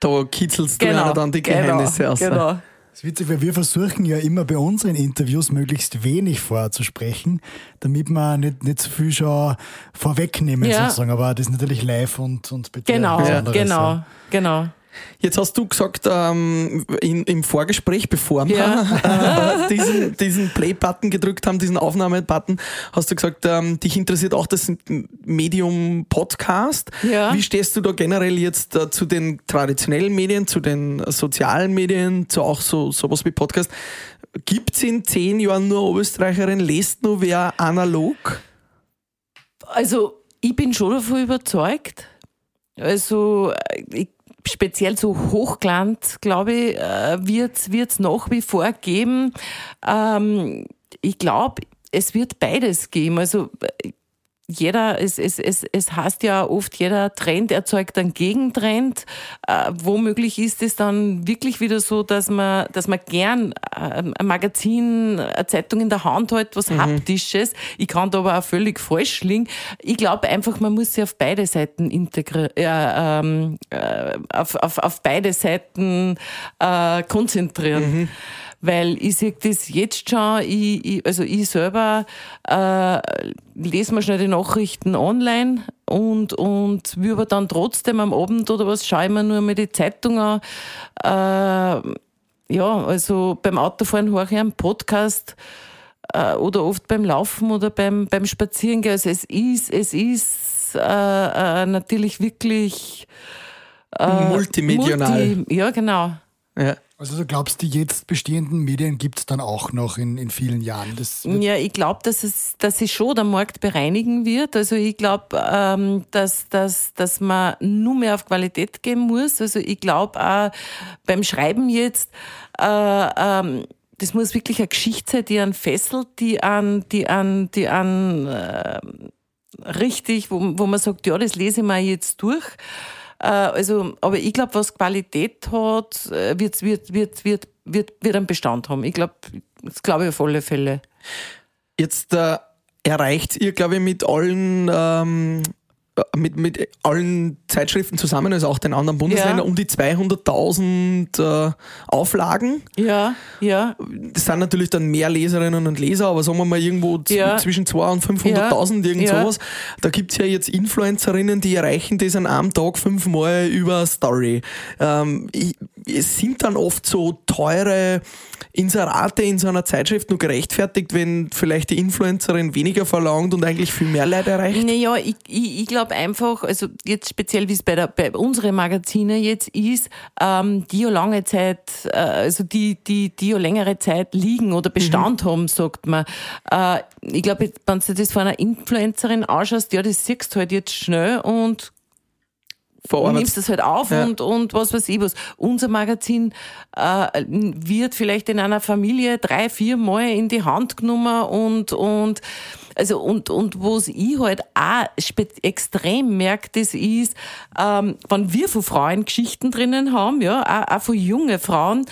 Da kitzelst genau, du dann die genau, Geheimnisse genau, aus. Genau. Das ist witzig, weil wir versuchen ja immer bei unseren Interviews möglichst wenig vorzusprechen, damit wir nicht, nicht so viel schon vorwegnehmen ja. sozusagen. Aber das ist natürlich live und, und bitte Genau, ja. genau, genau. Jetzt hast du gesagt, ähm, in, im Vorgespräch, bevor wir ja. äh, diesen, diesen Play-Button gedrückt haben, diesen Aufnahme-Button, hast du gesagt, ähm, dich interessiert auch das Medium Podcast. Ja. Wie stehst du da generell jetzt äh, zu den traditionellen Medien, zu den sozialen Medien, zu auch so sowas wie Podcast? Gibt es in zehn Jahren nur Österreicherin? Lest nur wer analog? Also, ich bin schon davon überzeugt. Also, äh, ich speziell so Hochglanz, glaube ich, äh, wird es nach wie vor geben. Ähm, ich glaube, es wird beides geben. Also jeder, es, es, es, es heißt ja oft, jeder Trend erzeugt einen Gegentrend. Äh, womöglich ist es dann wirklich wieder so, dass man, dass man gern äh, ein Magazin, eine Zeitung in der Hand hat, was mhm. Haptisches. Ich kann da aber auch völlig falsch liegen. Ich glaube einfach, man muss sich auf beide Seiten integrieren, äh, ähm, äh, auf, auf, auf beide Seiten äh, konzentrieren. Mhm weil ich sehe das jetzt schon, ich, ich, also ich selber äh, lese mir schnell die Nachrichten online und, und will aber dann trotzdem am Abend oder was schaue ich mir nur mal die Zeitung an. Äh, ja, also beim Autofahren höre ich einen Podcast äh, oder oft beim Laufen oder beim, beim Spazierengehen. Also es ist, es ist äh, äh, natürlich wirklich äh, multimedial. Multi, ja, genau. Ja. Also du glaubst, die jetzt bestehenden Medien gibt es dann auch noch in, in vielen Jahren? Ja, ich glaube, dass es, dass sich schon der Markt bereinigen wird. Also ich glaube, ähm, dass, dass, dass man nur mehr auf Qualität gehen muss. Also ich glaube auch beim Schreiben jetzt, äh, ähm, das muss wirklich eine Geschichte sein, die an fesselt, die an, die an, die an äh, richtig, wo, wo man sagt, ja, das lese ich mal jetzt durch. Äh, also, aber ich glaube, was Qualität hat, äh, wird, wird, wird, wird, wird, wird einen Bestand haben. Ich glaube, das glaube ich auf alle Fälle. Jetzt äh, erreicht ihr, glaube ich, mit allen ähm, mit, mit allen Zeitschriften zusammen, also auch den anderen Bundesländern, ja. um die 200.000 äh, Auflagen. Ja, ja. Das sind natürlich dann mehr Leserinnen und Leser, aber sagen wir mal irgendwo ja. zwischen 200.000 und 500.000, ja. irgend sowas. Da gibt es ja jetzt Influencerinnen, die erreichen das an einem Tag fünfmal über Story. Ähm, ich, es sind dann oft so teure Inserate in so einer Zeitschrift nur gerechtfertigt, wenn vielleicht die Influencerin weniger verlangt und eigentlich viel mehr Leute erreicht? Naja, ich, ich, ich glaube einfach, also jetzt speziell wie es bei, der, bei unseren Magazine jetzt ist, ähm, die ja lange Zeit, äh, also die, die, die ja längere Zeit liegen oder Bestand mhm. haben, sagt man. Äh, ich glaube, wenn du das von einer Influencerin anschaust, ja, das siehst du halt jetzt schnell und Du nimmst das halt auf ja. und, und was weiß ich was. Unser Magazin äh, wird vielleicht in einer Familie drei, vier Mal in die Hand genommen und, und also und, und was ich halt auch extrem merke, das ist, ähm, wenn wir von Frauen Geschichten drinnen haben, ja, auch, auch von jungen Frauen,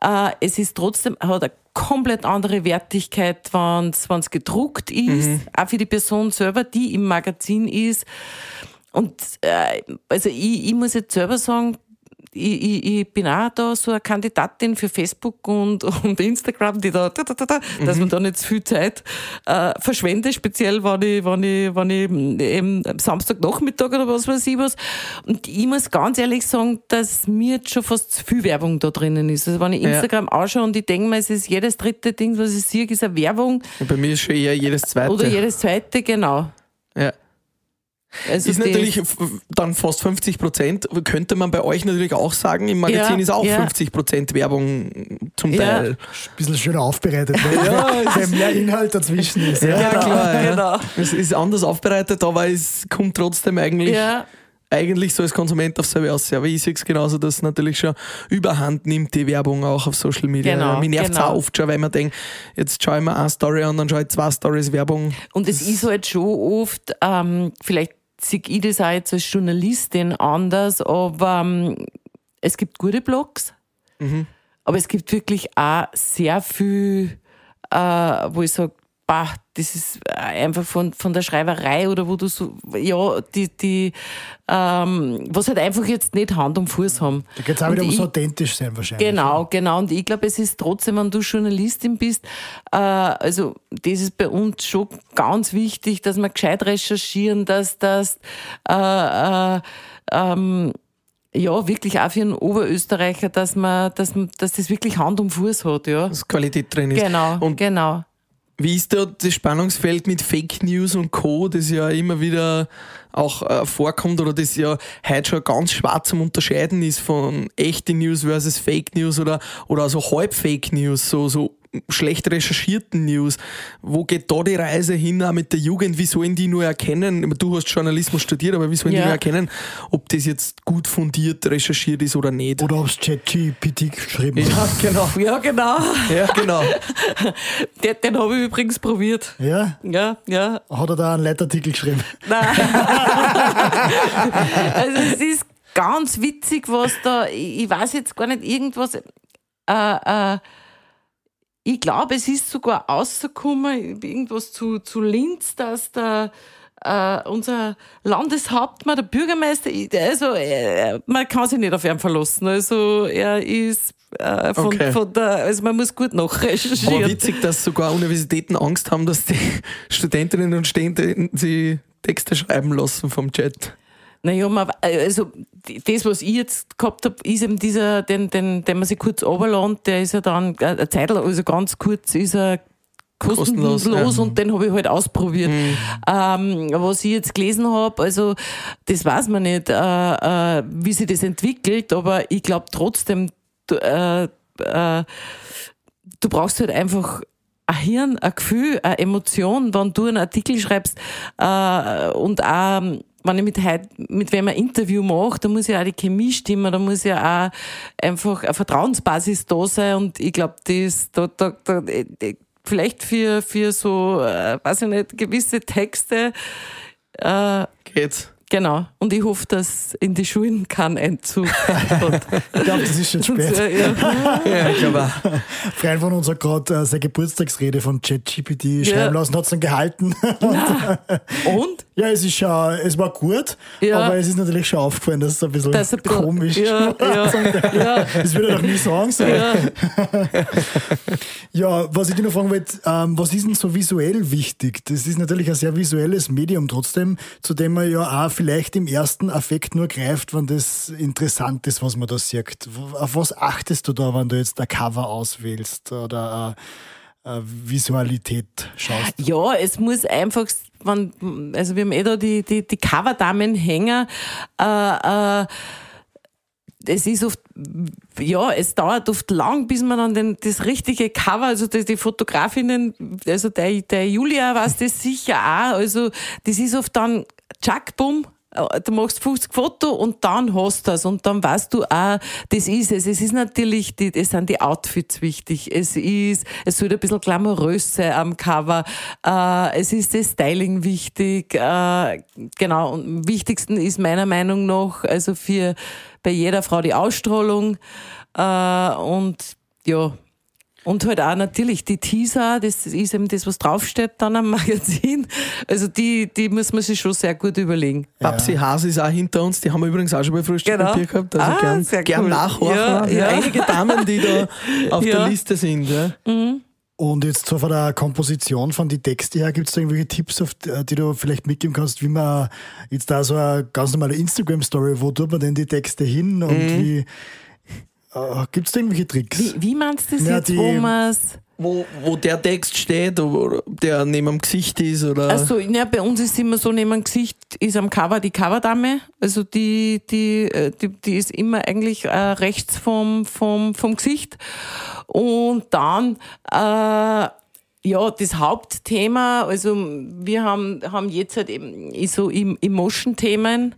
äh, es ist trotzdem, hat eine komplett andere Wertigkeit, wenn es gedruckt ist, mhm. auch für die Person selber, die im Magazin ist. Und äh, also ich, ich muss jetzt selber sagen, ich, ich, ich bin auch da so eine Kandidatin für Facebook und, und Instagram, die da, da, da, da, da mhm. dass man da nicht zu viel Zeit äh, verschwende, speziell wenn ich, wenn ich, wenn ich eben Samstagnachmittag oder was weiß ich was. Und ich muss ganz ehrlich sagen, dass mir jetzt schon fast zu viel Werbung da drinnen ist. Also wenn ich Instagram ja. anschaue und ich denke mir, es ist jedes dritte Ding, was ich sehe, ist eine Werbung. bei mir ist schon eher jedes zweite. Oder jedes zweite, genau. Ja. Also ist natürlich dann fast 50 Prozent. Könnte man bei euch natürlich auch sagen, im Magazin ja, ist auch ja. 50 Prozent Werbung zum Teil. Ja. Ein bisschen schön aufbereitet, weil, ja, weil mehr Inhalt dazwischen ist. Ja, klar. Genau. Es ist anders aufbereitet, aber es kommt trotzdem eigentlich. Eigentlich so als Konsument auf selber aus. Aber ich sehe es genauso, dass es natürlich schon überhand nimmt, die Werbung auch auf Social Media. Genau, Mir nervt es genau. auch oft schon, weil man denkt, jetzt schaue ich mir eine Story an, dann schaue ich zwei Stories Werbung. Und es ist halt schon oft, ähm, vielleicht sehe ich das auch jetzt als Journalistin anders, aber ähm, es gibt gute Blogs, mhm. aber es gibt wirklich auch sehr viel, äh, wo ich sage, bah, das ist einfach von, von der Schreiberei oder wo du so, ja, die, die, ähm, was halt einfach jetzt nicht Hand und Fuß haben. Da geht es auch wieder ums authentisch sein wahrscheinlich. Genau, genau. Und ich glaube, es ist trotzdem, wenn du Journalistin bist, äh, also das ist bei uns schon ganz wichtig, dass wir gescheit recherchieren, dass das äh, äh, ähm, ja, wirklich auch für einen Oberösterreicher, dass man, dass, dass das wirklich Hand und Fuß hat, ja. Dass Qualität drin ist. Genau, und genau. Wie ist da das Spannungsfeld mit Fake News und Co., das ja immer wieder auch äh, vorkommt oder das ja heute schon ganz schwarz zum Unterscheiden ist von echte News versus Fake News oder, oder also halb Fake News, so, so schlecht recherchierten News. Wo geht da die Reise hin auch mit der Jugend? Wie sollen die nur erkennen? Du hast Journalismus studiert, aber wie sollen ja. die nur erkennen, ob das jetzt gut fundiert recherchiert ist oder nicht? Oder ob es ChatGPT geschrieben ist. Ja, genau. Ja, genau. Ja, genau. den, den habe ich übrigens probiert. Ja? Ja, ja. Hat er da einen Leitartikel geschrieben? Nein. also es ist ganz witzig, was da, ich weiß jetzt gar nicht, irgendwas, äh, äh, ich glaube, es ist sogar rausgekommen, irgendwas zu, zu Linz, dass der, äh, unser Landeshauptmann, der Bürgermeister, also äh, man kann sich nicht auf ihn verlassen. Also er ist äh, von, okay. von der, also man muss gut nachrecherchieren. Aber witzig, dass sogar Universitäten Angst haben, dass die Studentinnen und Studenten sie Texte schreiben lassen vom Chat. Naja, man, also das, was ich jetzt gehabt habe, ist eben dieser, den, den, den man sich kurz runterlässt, der ist ja dann äh, eine Zeit lang, also ganz kurz ist er kostenlos, kostenlos ja. und den habe ich halt ausprobiert. Mhm. Ähm, was ich jetzt gelesen habe, also das weiß man nicht, äh, äh, wie sich das entwickelt, aber ich glaube trotzdem, du, äh, äh, du brauchst halt einfach ein Hirn, ein Gefühl, eine Emotion, wenn du einen Artikel schreibst äh, und auch wenn ich mit, mit wem ein Interview mache, da muss ja auch die Chemie stimmen, da muss ja auch einfach eine Vertrauensbasis da sein und ich glaube, das, da, da, da, vielleicht für, für so, äh, weiß ich nicht, gewisse Texte, äh, geht's. Genau. Und ich hoffe, dass in die Schulen kein Einzug hat. ich glaube, das ist schon spät. ja. ja, ich glaube auch. Freund von uns hat gerade äh, seine Geburtstagsrede von ChatGPT ja. schreiben lassen, hat es dann gehalten. Und? Ja, es ist schon, es war gut, ja. aber es ist natürlich schon aufgefallen, dass es ein bisschen, das ein bisschen komisch ja, ja, ja. Das würde er doch nie sagen. So. Ja. ja, was ich dir noch fragen wollte, ähm, was ist denn so visuell wichtig? Das ist natürlich ein sehr visuelles Medium trotzdem, zu dem man ja auch vielleicht im ersten Affekt nur greift, wenn das interessant ist, was man da sieht. Auf was achtest du da, wenn du jetzt ein Cover auswählst oder eine Visualität schaust? Ja, es muss einfach, wenn, also wir haben eh da die, die, die Coverdamen hängen, äh, äh, es ist oft, ja, es dauert oft lang, bis man dann den, das richtige Cover, also die, die Fotografinnen, also der, der Julia weiß das sicher auch, also das ist oft dann tschack, bumm, äh, du machst 50 Foto und dann hast du das und dann weißt du auch, das ist es. Es ist natürlich, die, es sind die Outfits wichtig. Es ist, es soll ein bisschen glamourös sein am Cover. Äh, es ist das Styling wichtig. Äh, genau. Und am wichtigsten ist meiner Meinung nach, also für, bei jeder Frau die Ausstrahlung. Äh, und ja, Und halt auch natürlich die Teaser, das ist eben das, was draufsteht dann am Magazin. Also die, die muss man sich schon sehr gut überlegen. Babsi Haas ist auch hinter uns, die haben wir übrigens auch schon bei Frühstück Genau. mit Bier gehabt. Also Ah, gern, sehr gern cool. nachhorchen. Ja, ja. Einige Damen, die da auf Ja. der Liste sind. Ja. Und jetzt so von der Komposition von die Texte her, gibt es da irgendwelche Tipps, auf die, die du vielleicht mitgeben kannst, wie man jetzt da so eine ganz normale Instagram-Story, wo tut man denn die Texte hin und wie äh, gibt es da irgendwelche Tricks? Wie, wie meinst du das Ja, jetzt, die- wo man's Wo, wo der Text steht, oder der neben dem Gesicht ist. Oder Also, ja, bei uns ist immer so, neben dem Gesicht ist am Cover die Coverdame. Also die, die, äh, die, die ist immer eigentlich äh, rechts vom, vom, vom Gesicht. Und dann, äh, ja, das Hauptthema, also wir haben, haben jetzt halt eben so Em- Emotion-Themen,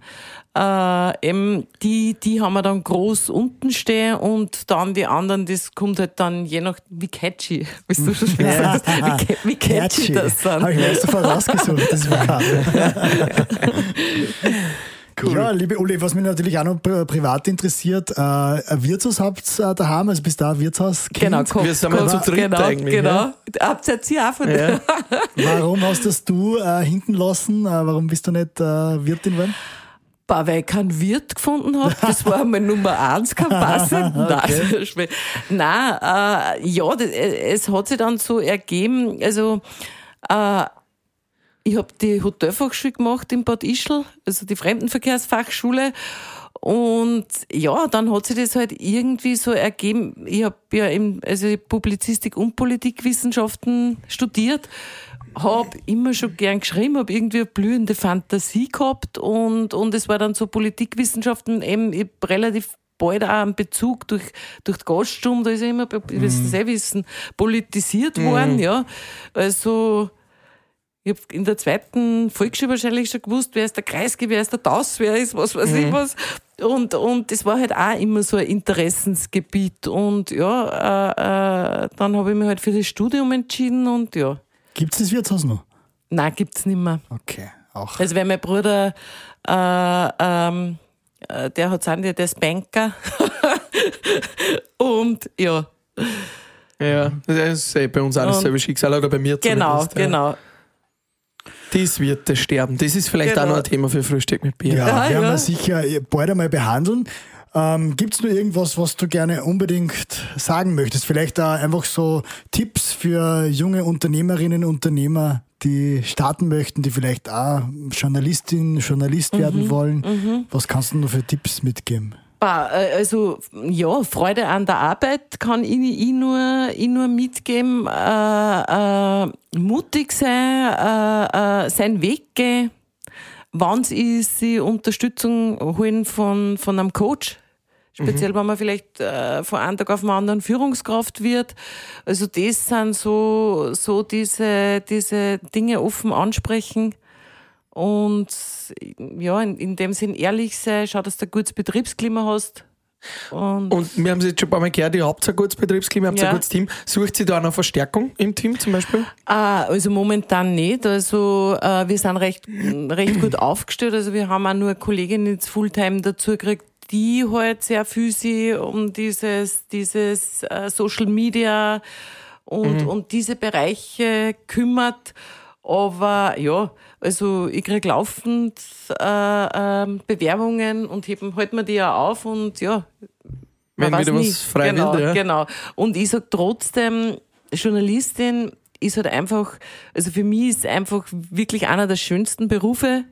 äh, eben die, die haben wir dann groß unten stehen und dann die anderen, das kommt halt dann je nach, wie catchy, wie du schon gesagt hast, wie, ca- wie catchy das dann. Habe ich mir erst sofort rausgesucht, das Vokabel. Ja, liebe Uli, was mich natürlich auch noch pri- privat interessiert, äh, ein Wirtshaus habt ihr daheim, also bist du auch Wirtshaus Genau, komm, Wir sind mal zu dritt genau, eigentlich, Genau. Habt ihr jetzt hier auch von Ja. Warum hast das du äh, hinten lassen? Äh, warum bist du nicht äh, Wirtin geworden? Bah, weil ich keinen Wirt gefunden habe. Das war meine Nummer eins, kein Passer. Nein, Schmäh. Nein äh, ja, das, äh, es hat sich dann so ergeben, also äh, ich habe die Hotelfachschule gemacht in Bad Ischl, also die Fremdenverkehrsfachschule. Und ja, dann hat sich das halt irgendwie so ergeben. Ich habe ja im, also Publizistik und Politikwissenschaften studiert, habe immer schon gern geschrieben, habe irgendwie eine blühende Fantasie gehabt und, und es war dann so Politikwissenschaften eben relativ bald auch einen Bezug durch, durch die Gaststunde, da ist ja immer, ihr wisst es eh wissen, politisiert worden, ja. Also, ich habe in der zweiten Volksschule wahrscheinlich schon gewusst, wer ist der Kreisky, wer ist der Taus, wer ist was weiß ich was. Und, und das war halt auch immer so ein Interessensgebiet. Und ja, äh, äh, dann habe ich mich halt für das Studium entschieden und ja, Gibt es das Wirtshaus noch? nein, gibt's nicht mehr. Okay, auch. Also weil mein Bruder, äh, ähm, äh, der hat sind der ist Banker. und ja, ja, das ist eh bei uns auch dasselbe Schicksal, oder bei mir genau, zumindest. ja. genau. Das wird das sterben. Das ist vielleicht Genau. auch noch ein Thema für Frühstück mit Bier. Ja, Ja, werden ja. wir sicher bald einmal behandeln. Ähm, Gibt es nur irgendwas, was du gerne unbedingt sagen möchtest? Vielleicht auch einfach so Tipps für junge Unternehmerinnen und Unternehmer, die starten möchten, die vielleicht auch Journalistin, Journalist Mhm, werden wollen. Was kannst du noch für Tipps mitgeben? Äh, Also, ja, Freude an der Arbeit kann ich, ich, nur, ich nur mitgeben. Äh, äh, mutig sein, äh, äh, seinen Weg gehen. Wann ist, sie Unterstützung holen von, von einem Coach. Speziell, wenn man vielleicht äh, von einem Tag auf den anderen Führungskraft wird. Also das sind so, so diese, diese Dinge offen ansprechen. Und ja, in, in dem Sinn ehrlich sein, schau, dass du ein gutes Betriebsklima hast. Und, Und wir haben es jetzt schon ein paar Mal gehört, ihr habt ein gutes Betriebsklima, ihr habt Ja. ein gutes Team. Sucht sie da noch Verstärkung im Team zum Beispiel? ah, also momentan nicht. Also äh, wir sind recht, recht gut aufgestellt. Also wir haben auch nur eine Kollegin jetzt Fulltime dazu gekriegt, die halt sehr viel sich um dieses, dieses äh, Social Media und, und diese Bereiche kümmert. Aber ja, also ich krieg laufend äh, ähm, Bewerbungen und heben halt mir die ja auf und ja, Wenn wieder was frei genau, wird, ja. Genau. Und ich sag trotzdem, Journalistin ist halt einfach, also für mich ist einfach wirklich einer der schönsten Berufe,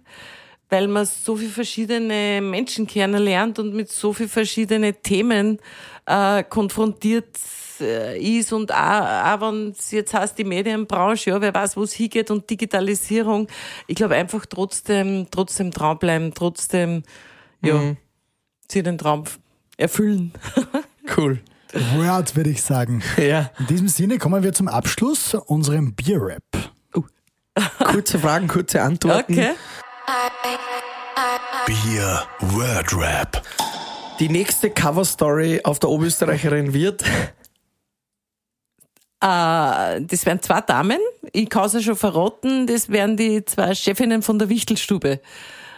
weil man so viele verschiedene Menschen kennenlernt und mit so vielen verschiedenen Themen äh, konfrontiert äh, ist und auch, auch wenn es jetzt heißt, die Medienbranche, ja, wer weiß, wo es hingeht und Digitalisierung. Ich glaube einfach trotzdem, trotzdem dranbleiben, trotzdem, ja, Mhm. sich den Traum erfüllen. Cool. Word, würde ich sagen. Ja. In diesem Sinne kommen wir zum Abschluss unserem Bier-Rap. Kurze Fragen, kurze Antworten. Okay. Bier Word Rap. Die nächste Cover-Story auf der Oberösterreicherin wird. Äh, das wären zwei Damen. Ich kann es ja schon verraten. Das wären die zwei Chefinnen von der Wichtelstube.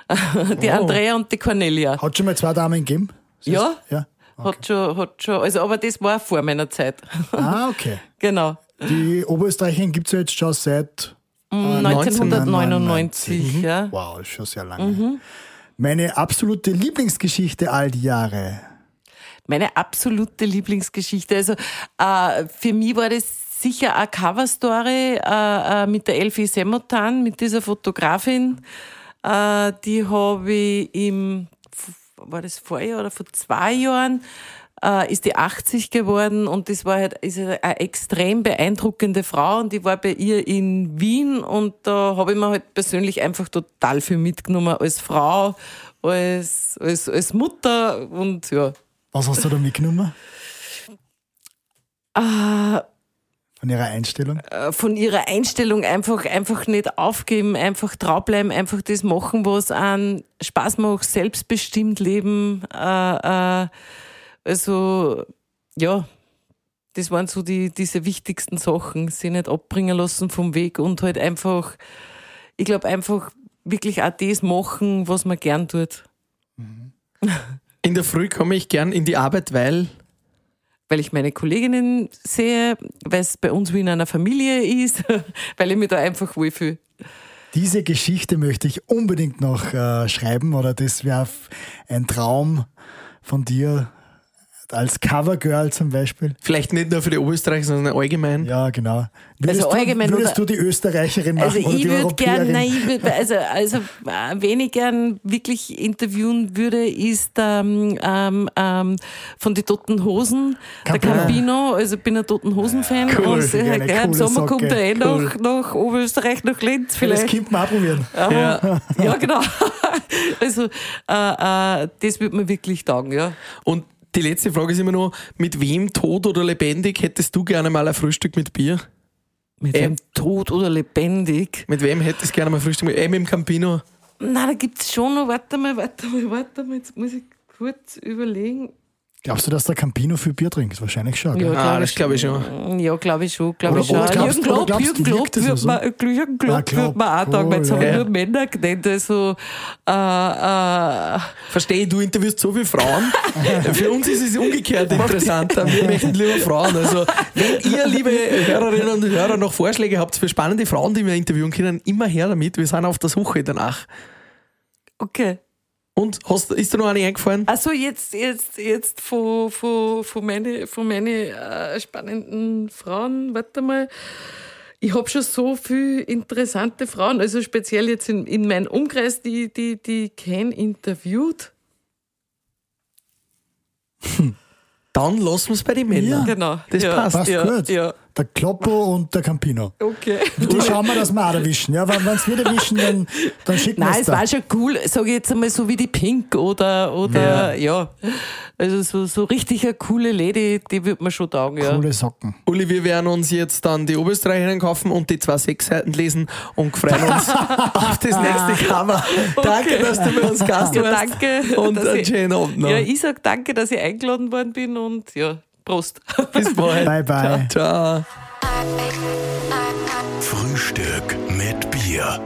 Die Oh. Andrea und die Cornelia. Hat schon mal zwei Damen gegeben? Ja? Ja. Hat schon, hat schon, also, aber das war vor meiner Zeit. Ah, okay. genau. Die Oberösterreicherin gibt es ja jetzt schon seit 1999, ja. Wow, ist schon sehr lange. Meine absolute Lieblingsgeschichte all die Jahre. Meine absolute Lieblingsgeschichte. Also äh, für mich war das sicher eine Coverstory äh, äh, mit der Elfie Semotan, mit dieser Fotografin. Äh, die habe ich im, war das Vorjahr oder vor zwei Jahren, äh, ist die 80 geworden und das war halt ist halt eine extrem beeindruckende Frau und ich war bei ihr in Wien und da habe ich mir halt persönlich einfach total viel mitgenommen als Frau, als, als, als Mutter und ja. Was hast du da mitgenommen? Äh, Von ihrer Einstellung? äh, von ihrer Einstellung einfach, einfach nicht aufgeben, einfach draufbleiben, einfach das machen, was an Spaß macht, selbstbestimmt leben. Äh, äh, also, ja, das waren so die, diese wichtigsten Sachen, sie nicht abbringen lassen vom Weg und halt einfach, ich glaube, einfach wirklich auch das machen, was man gern tut. In der Früh komme ich gern in die Arbeit, weil weil ich meine Kolleginnen sehe, weil es bei uns wie in einer Familie ist, weil ich mich da einfach wohlfühle. Diese Geschichte möchte ich unbedingt noch äh, schreiben oder das wäre ein Traum von dir als Covergirl zum Beispiel. vielleicht nicht nur für die Oberösterreicher, sondern allgemein. Ja, genau. Würdest, Also allgemein du, würdest du die Österreicherin machen Also oder ich die würde gern, Europäerin? nein, ich würd, also, also äh, wen ich gern wirklich interviewen würde, ist ähm, ähm, ähm, von den Toten Hosen, Campino. der Campino. Also ich bin ein Toten Hosen-Fan Cool. und äh, gell, im Sommer kommt Socke. er eh Cool. nach, nach Oberösterreich, nach Linz das vielleicht. könnte man auch probieren. Ja. Ja, genau. Also äh, äh, das würde mir wirklich taugen, ja. Und die letzte Frage ist immer noch, mit wem, tot oder lebendig, hättest du gerne mal ein Frühstück mit Bier? Mit Ähm. wem tot oder lebendig. Mit wem hättest du gerne mal Frühstück mit, äh, mit dem Campino? Na, da gibt's schon noch, warte mal, warte mal, warte mal, jetzt muss ich kurz überlegen. Glaubst du, dass der Campino viel Bier trinkt? Wahrscheinlich schon. gell? Ah, das glaube ich schon. Ja, glaube ich schon, glaube Oder ich schon. Jürgen Klopp, Jürgen Klopp das wird so? man, Jürgen Ja, Klopp wird man auch Klopp, sagen, weil jetzt cool, habe ich ja. nur Männer genannt, also, äh, äh, Verstehe, du interviewst so viele Frauen. Für uns ist es umgekehrt interessanter. Wir möchten lieber Frauen. Also, wenn ihr, liebe Hörerinnen und Hörer, noch Vorschläge habt für spannende Frauen, die wir interviewen können, immer her damit. Wir sind auf der Suche danach. okay. Und hast, ist dir noch eine eingefallen? Also jetzt, jetzt, jetzt von, von, von meine, von meine äh, spannenden Frauen, warte mal. Ich habe schon so viele interessante Frauen, also speziell jetzt in, in meinem Umkreis, die, die, die ich kenn, interviewt. Dann lassen wir es bei den Männern. Genau. Das ja, passt. Passt ja, gut. Ja, Der Kloppo und der Campino. okay. Die schauen wir, dass wir auch erwischen. Ja, wenn wir es wieder erwischen, dann, dann schicken wir Nein, es es da. war schon cool, sage ich jetzt einmal so wie die Pink oder, oder ja. Also so, so richtig eine coole Lady, die wird mir schon taugen, ja. Coole Socken. Uli, wir werden uns jetzt dann die Oberösterreicherinnen kaufen und die zwei Sechsseiten lesen und freuen uns auf das nächste Cover. Danke, dass du bei uns Gast Ja, warst. danke. Und dass einen ich- schönen Abend noch. Ja, ich sag danke, dass ich eingeladen worden bin und ja, Prost. Bis bald. Bye, bye. Ciao. Frühstück mit Bier.